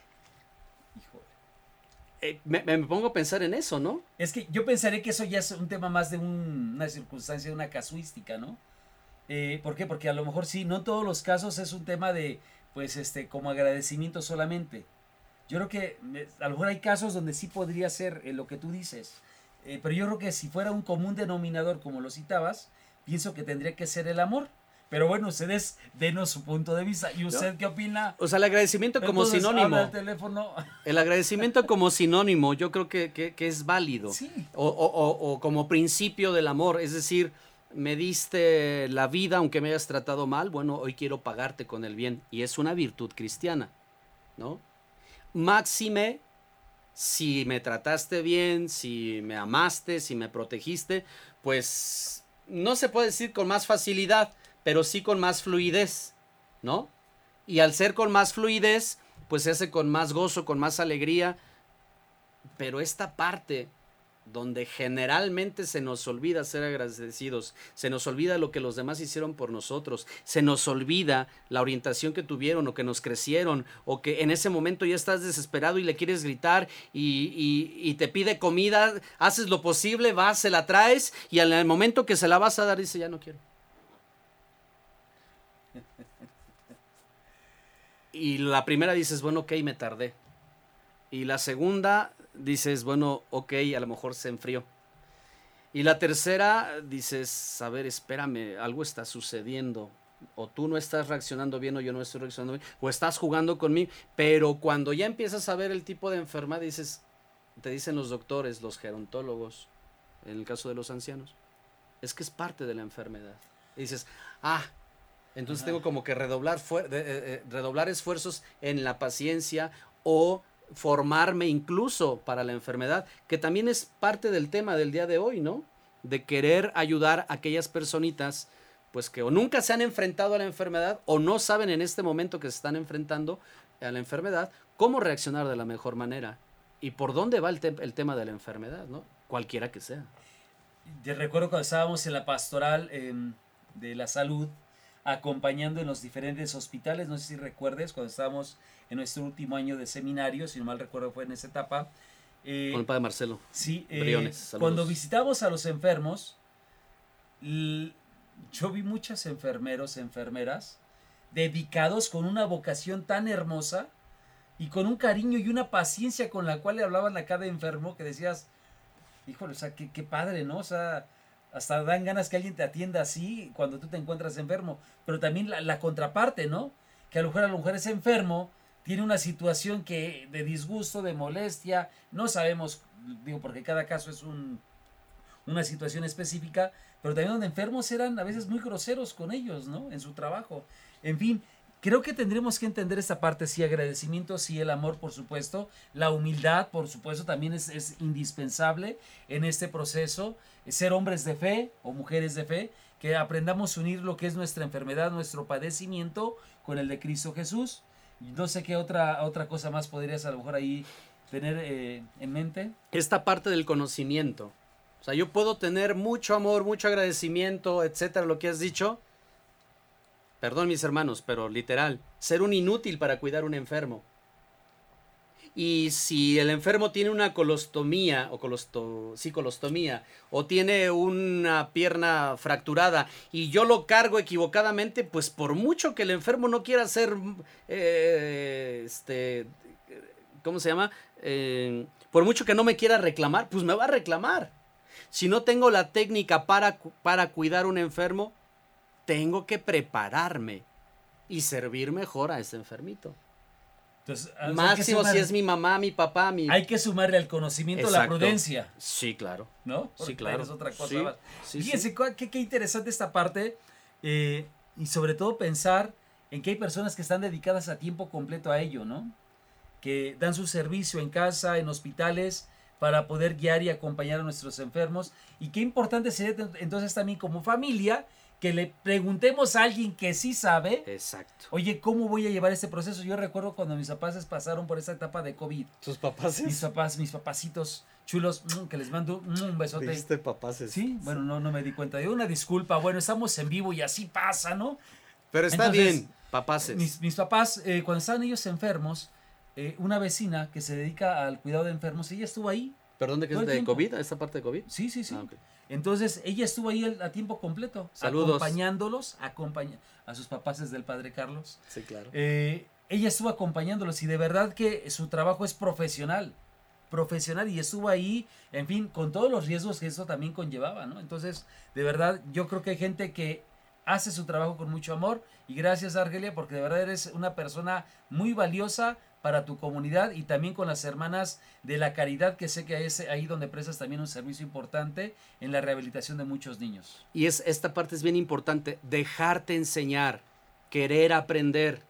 eh, me, pongo a pensar en eso, ¿no? Es que yo pensaré que eso ya es un tema más de una circunstancia, de una casuística, ¿no? Eh, ¿Por qué? Porque a lo mejor sí, no en todos los casos es un tema de, pues, este, como agradecimiento solamente. Yo creo que eh, a lo mejor hay casos donde sí podría ser eh, lo que tú dices. pero yo creo que si fuera un común denominador, como lo citabas, pienso que tendría que ser el amor. Pero bueno, ustedes denos su punto de vista. ¿Y usted qué opina? O sea, el agradecimiento como sinónimo. El, teléfono. el agradecimiento como sinónimo, yo creo que, que, es válido. Sí. O, o, o, como principio del amor. Es decir, me diste la vida aunque me hayas tratado mal, bueno, hoy quiero pagarte con el bien. Y es una virtud cristiana, ¿no? Máxime, si me trataste bien, si me amaste, si me protegiste, pues no se puede decir con más facilidad, pero sí con más fluidez, ¿no? Y al ser con más fluidez, pues se hace con más gozo, con más alegría. Pero esta parte donde generalmente se nos olvida ser agradecidos, se nos olvida lo que los demás hicieron por nosotros, se nos olvida la orientación que tuvieron o que nos crecieron, o que en ese momento ya estás desesperado y le quieres gritar y, te pide comida, haces lo posible, vas, se la traes y en el momento que se la vas a dar dice ya no quiero. Y la primera dices, bueno, ok, me tardé. Y la segunda dices, bueno, ok, a lo mejor se enfrió. Y la tercera dices, a ver, espérame, algo está sucediendo. O tú no estás reaccionando bien o yo no estoy reaccionando bien. O estás jugando conmigo. Pero cuando ya empiezas a ver el tipo de enfermedad, dices, te dicen los doctores, los gerontólogos, en el caso de los ancianos, es que es parte de la enfermedad. Y dices, ah, entonces tengo como que redoblar, eh, eh, redoblar esfuerzos en la paciencia o formarme incluso para la enfermedad, que también es parte del tema del día de hoy, ¿no? De querer ayudar a aquellas personitas, pues que o nunca se han enfrentado a la enfermedad o no saben en este momento que se están enfrentando a la enfermedad, cómo reaccionar de la mejor manera y por dónde va el, el tema de la enfermedad, ¿no? Cualquiera que sea. Yo recuerdo cuando estábamos en la pastoral em, de la salud, acompañando en los diferentes hospitales, no sé si recuerdes, cuando estábamos en nuestro último año de seminario, si no mal recuerdo fue en esa etapa. Eh, Con el padre Marcelo. Sí, eh, cuando visitamos a los enfermos, yo vi muchas enfermeros, enfermeras, dedicados con una vocación tan hermosa y con un cariño y una paciencia con la cual le hablaban a cada enfermo que decías, híjole, o sea, qué, qué padre, ¿no? O sea, hasta dan ganas que alguien te atienda así cuando tú te encuentras enfermo. Pero también la, contraparte, ¿no? Que a lo mejor a lo mejor es enfermo tiene una situación que de disgusto, de molestia, no sabemos, digo, porque cada caso es un, una situación específica, pero también donde enfermos eran a veces muy groseros con ellos, ¿no? En su trabajo. En fin, creo que tendremos que entender esta parte, sí, agradecimiento, sí, el amor, por supuesto, la humildad, por supuesto, también es, indispensable en este proceso, ser hombres de fe o mujeres de fe, que aprendamos a unir lo que es nuestra enfermedad, nuestro padecimiento con el de Cristo Jesús. No sé qué otra, otra cosa más podrías a lo mejor ahí tener eh, en mente. Esta parte del conocimiento. O sea, yo puedo tener mucho amor, mucho agradecimiento, etcétera, lo que has dicho. Perdón, mis hermanos, pero literal, ser un inútil para cuidar a un enfermo. Y si el enfermo tiene una colostomía o colosto, colostomía o tiene una pierna fracturada y yo lo cargo equivocadamente, pues por mucho que el enfermo no quiera hacer, eh, este, ¿cómo se llama? Eh, por mucho que no me quiera reclamar, pues me va a reclamar. Si no tengo la técnica para, para cuidar a un enfermo, tengo que prepararme y servir mejor a ese enfermito. Máximo si es mi mamá, mi papá, mi... Hay que sumarle al conocimiento la prudencia. Sí, claro. ¿No? sí, claro. Es otra cosa Fíjense Qué, interesante esta parte eh, y sobre todo pensar en que hay personas que están dedicadas a tiempo completo a ello, ¿no? Que dan su servicio en casa, en hospitales, para poder guiar y acompañar a nuestros enfermos. Y qué importante sería entonces también como familia que le preguntemos a alguien que sí sabe. Exacto. Oye, ¿cómo voy a llevar este proceso? Yo recuerdo cuando mis papás pasaron por esa etapa de COVID. ¿Tus papás? Mis papás, mis papacitos chulos, mm, que les mando un besote. ¿Viste papás? Sí, bueno, no, no me di cuenta. Una disculpa, bueno, estamos en vivo y así pasa, ¿no? Pero está bien, papás. Mis, mis, papás, eh, cuando estaban ellos enfermos, eh, una vecina que se dedica al cuidado de enfermos, ella estuvo ahí. ¿Perdón de qué es de COVID? ¿Esta parte de COVID? Sí, sí, sí. Ah, entonces ella estuvo ahí a tiempo completo, acompañándolos, acompaña a sus papás del padre Carlos. Sí, claro. Eh, ella estuvo acompañándolos y de verdad que su trabajo es profesional, profesional y estuvo ahí, en fin, con todos los riesgos que eso también conllevaba, ¿no? Entonces, de verdad, yo creo que hay gente que hace su trabajo con mucho amor y gracias Argelia porque de verdad eres una persona muy valiosa para tu comunidad y también con las hermanas de la caridad que sé que es ahí donde prestas también un servicio importante en la rehabilitación de muchos niños. Y es esta parte es bien importante, dejarte enseñar, querer aprender.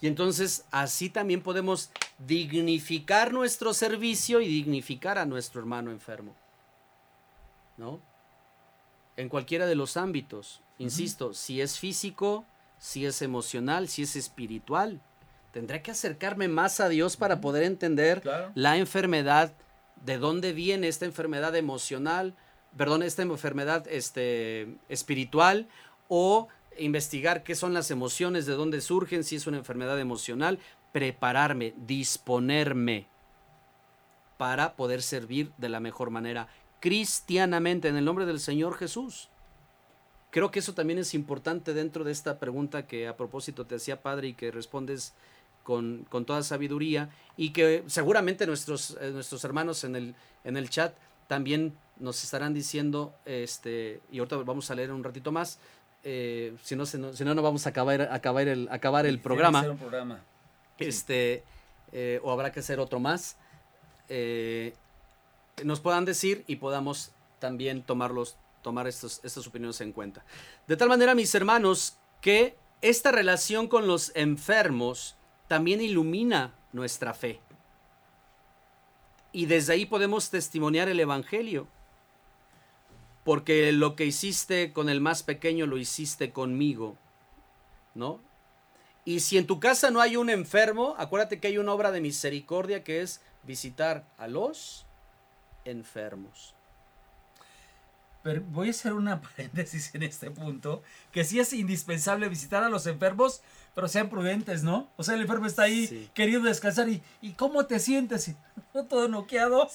Y entonces así también podemos dignificar nuestro servicio y dignificar a nuestro hermano enfermo. ¿No? En cualquiera de los ámbitos, insisto, si es físico, si es emocional, si es espiritual. Tendré que acercarme más a Dios para poder entender Claro. la enfermedad, de dónde viene esta enfermedad emocional, perdón, esta enfermedad este, espiritual o investigar qué son las emociones, de dónde surgen, si es una enfermedad emocional, prepararme, disponerme para poder servir de la mejor manera cristianamente en el nombre del Señor Jesús. Creo que eso también es importante dentro de esta pregunta que a propósito te hacía padre y que respondes con, con toda sabiduría y que seguramente nuestros, eh, nuestros hermanos en el, en el chat también nos estarán diciendo, este, y ahorita vamos a leer un ratito más, eh, si, no, si no, no vamos a acabar, acabar, el, acabar el programa. un programa. este eh, o habrá que hacer otro más eh, nos puedan decir y podamos también tomarlos tomar estos, estas opiniones en cuenta. De tal manera mis hermanos que esta relación con los enfermos también ilumina nuestra fe y desde ahí podemos testimoniar el evangelio porque lo que hiciste con el más pequeño lo hiciste conmigo ¿no? Y si en tu casa no hay un enfermo, acuérdate que hay una obra de misericordia que es visitar a los enfermos. Pero voy a hacer una paréntesis en este punto, que sí es indispensable visitar a los enfermos, pero sean prudentes, ¿no? O sea, el enfermo está ahí Sí. queriendo descansar y, ¿y cómo te sientes? Y, todo noqueado.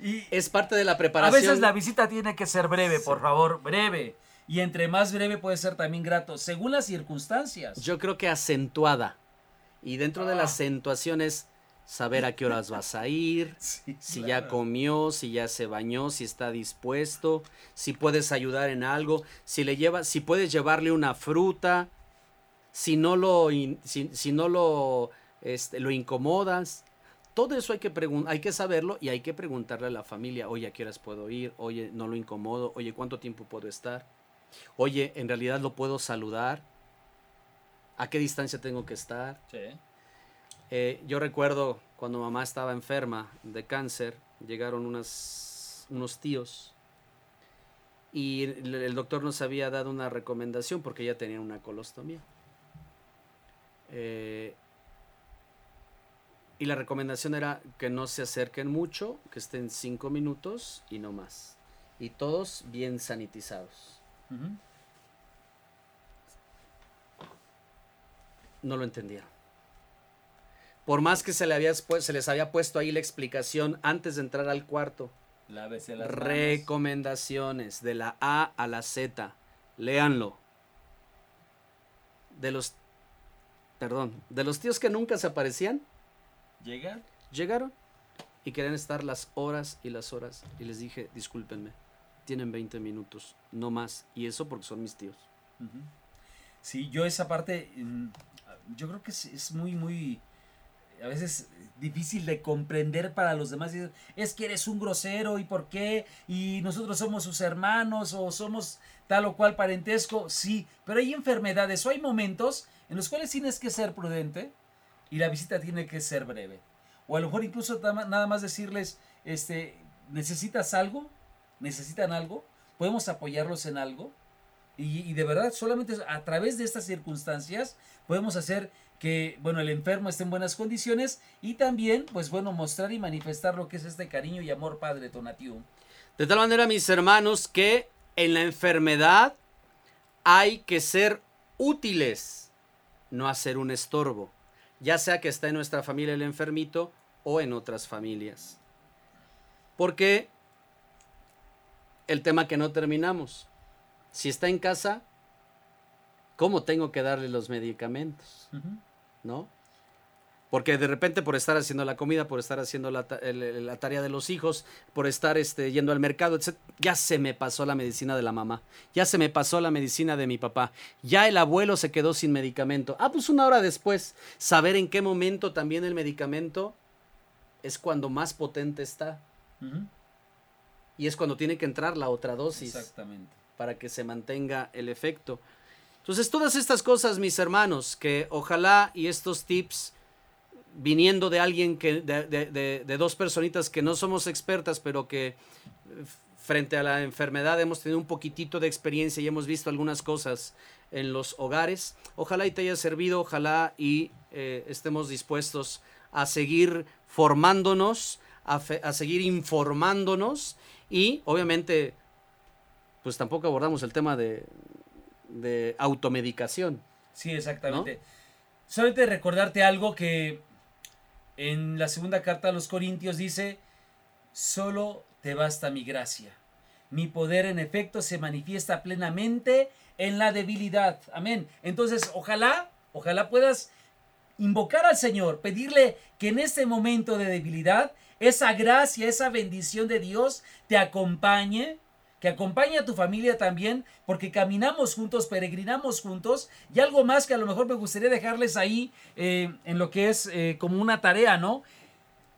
Y Es parte de la a preparación. veces la visita tiene que ser breve, por favor, breve. Y entre más breve puede ser también grato, según las circunstancias. Yo creo que acentuada. Y dentro de la Ah. acentuación es saber a qué horas vas a ir, Sí, si claro. ya comió, si ya se bañó, si está dispuesto, si puedes ayudar en algo, si le llevas, si puedes llevarle una fruta, si no lo, si, si no lo, este, lo incomodas. Todo eso hay que, hay que saberlo y hay que preguntarle a la familia, oye, ¿a qué horas puedo ir? Oye, no lo incomodo, oye, ¿cuánto tiempo puedo estar? Oye, ¿en realidad lo puedo saludar? ¿A qué distancia tengo que estar? Sí. Eh, yo recuerdo cuando mamá estaba enferma de cáncer, llegaron unas, unos tíos y el, el doctor nos había dado una recomendación porque ella tenía una colostomía. Eh, y la recomendación era que no se acerquen mucho, que estén cinco minutos y no más. Y todos bien sanitizados. No lo entendieron. Por más que se, le había, se les había puesto ahí la explicación antes de entrar al cuarto. Lávese las manos. Recomendaciones de la A a la Z. Léanlo. De los... Perdón. De los tíos que nunca se aparecían, Llega. llegaron y querían estar las horas y las horas. Y les dije, discúlpenme, tienen 20 minutos, no más. Y eso porque son mis tíos. Sí, yo esa parte, mm, yo creo que es, es muy, muy, a veces difícil de comprender para los demás. Es que eres un grosero y por qué, y nosotros somos sus hermanos o somos tal o cual parentesco. Sí, pero hay enfermedades o hay momentos en los cuales tienes que ser prudente y la visita tiene que ser breve. O a lo mejor incluso nada más decirles, este, ¿necesitas algo? ¿Necesitan algo? ¿Podemos apoyarlos en algo? Y, y de verdad, solamente a través de estas circunstancias podemos hacer que, bueno, el enfermo esté en buenas condiciones y también, pues bueno, mostrar y manifestar lo que es este cariño y amor Padre Tonatiuh. De tal manera, mis hermanos, que en la enfermedad hay que ser útiles, no hacer un estorbo, ya sea que está en nuestra familia el enfermito o en otras familias. Porque el tema que no terminamos, si está en casa, ¿cómo tengo que darle los medicamentos? ¿no? Porque de repente por estar haciendo la comida, por estar haciendo la, ta- el- el- la tarea de los hijos, por estar este, yendo al mercado, etc., ya se me pasó la medicina de la mamá, ya se me pasó la medicina de mi papá, ya el abuelo se quedó sin medicamento. Ah, pues una hora después, saber en qué momento también el medicamento es cuando más potente está y es cuando tiene que entrar la otra dosis Exactamente. para que se mantenga el efecto. Entonces, todas estas cosas, mis hermanos, que ojalá y estos tips viniendo de alguien que, de, dos personitas que no somos expertas, pero que eh, frente a la enfermedad hemos tenido un poquitito de experiencia y hemos visto algunas cosas en los hogares. Ojalá y te haya servido, ojalá y eh, estemos dispuestos a seguir formándonos, a seguir informándonos y obviamente pues tampoco abordamos el tema de, de automedicación. Sí, exactamente. Solamente recordarte algo que en la segunda carta a los Corintios dice, solo te basta mi gracia. Mi poder en efecto se manifiesta plenamente en la debilidad. Amén. Entonces, ojalá, ojalá puedas invocar al Señor, pedirle que en este momento de debilidad, esa gracia, esa bendición de Dios te acompañe, que acompañe a tu familia también, porque caminamos juntos, peregrinamos juntos, y algo más que a lo mejor me gustaría dejarles ahí eh, en lo que es eh, como una tarea, ¿no?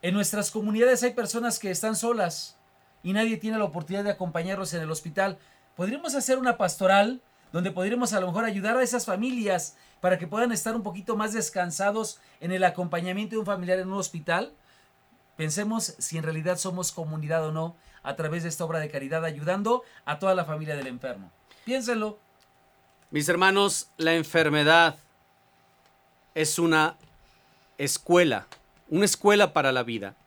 En nuestras comunidades hay personas que están solas y nadie tiene la oportunidad de acompañarlos en el hospital. Podríamos hacer una pastoral donde podríamos a lo mejor ayudar a esas familias para que puedan estar un poquito más descansados en el acompañamiento de un familiar en un hospital. Pensemos si en realidad somos comunidad o no a través de esta obra de caridad ayudando a toda la familia del enfermo. Piénsenlo. Mis hermanos, la enfermedad es una escuela, una escuela para la vida.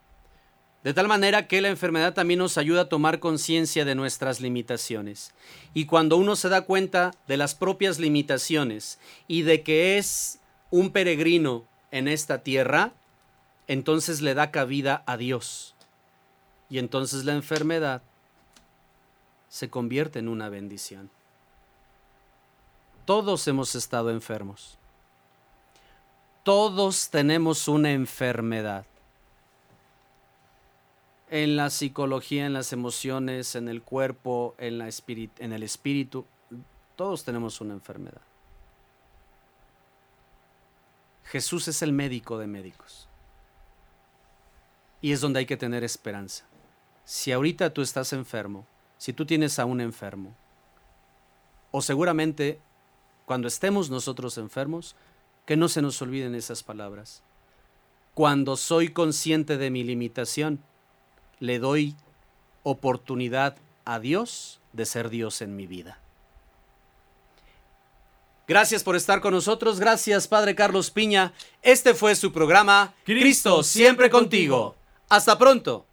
De tal manera que la enfermedad también nos ayuda a tomar conciencia de nuestras limitaciones. Y cuando uno se da cuenta de las propias limitaciones y de que es un peregrino en esta tierra, entonces le da cabida a Dios. Y entonces la enfermedad se convierte en una bendición. Todos hemos estado enfermos. Todos tenemos una enfermedad en la psicología, en las emociones, en el cuerpo, en, la en el espíritu. Todos tenemos una enfermedad. Jesús es el médico de médicos. Y es donde hay que tener esperanza. Si ahorita tú estás enfermo, si tú tienes a un enfermo, o seguramente cuando estemos nosotros enfermos, que no se nos olviden esas palabras. Cuando soy consciente de mi limitación, le doy oportunidad a Dios de ser Dios en mi vida. Gracias por estar con nosotros. Gracias, Padre Carlos Piña. Este fue su programa Cristo, siempre contigo. Hasta pronto.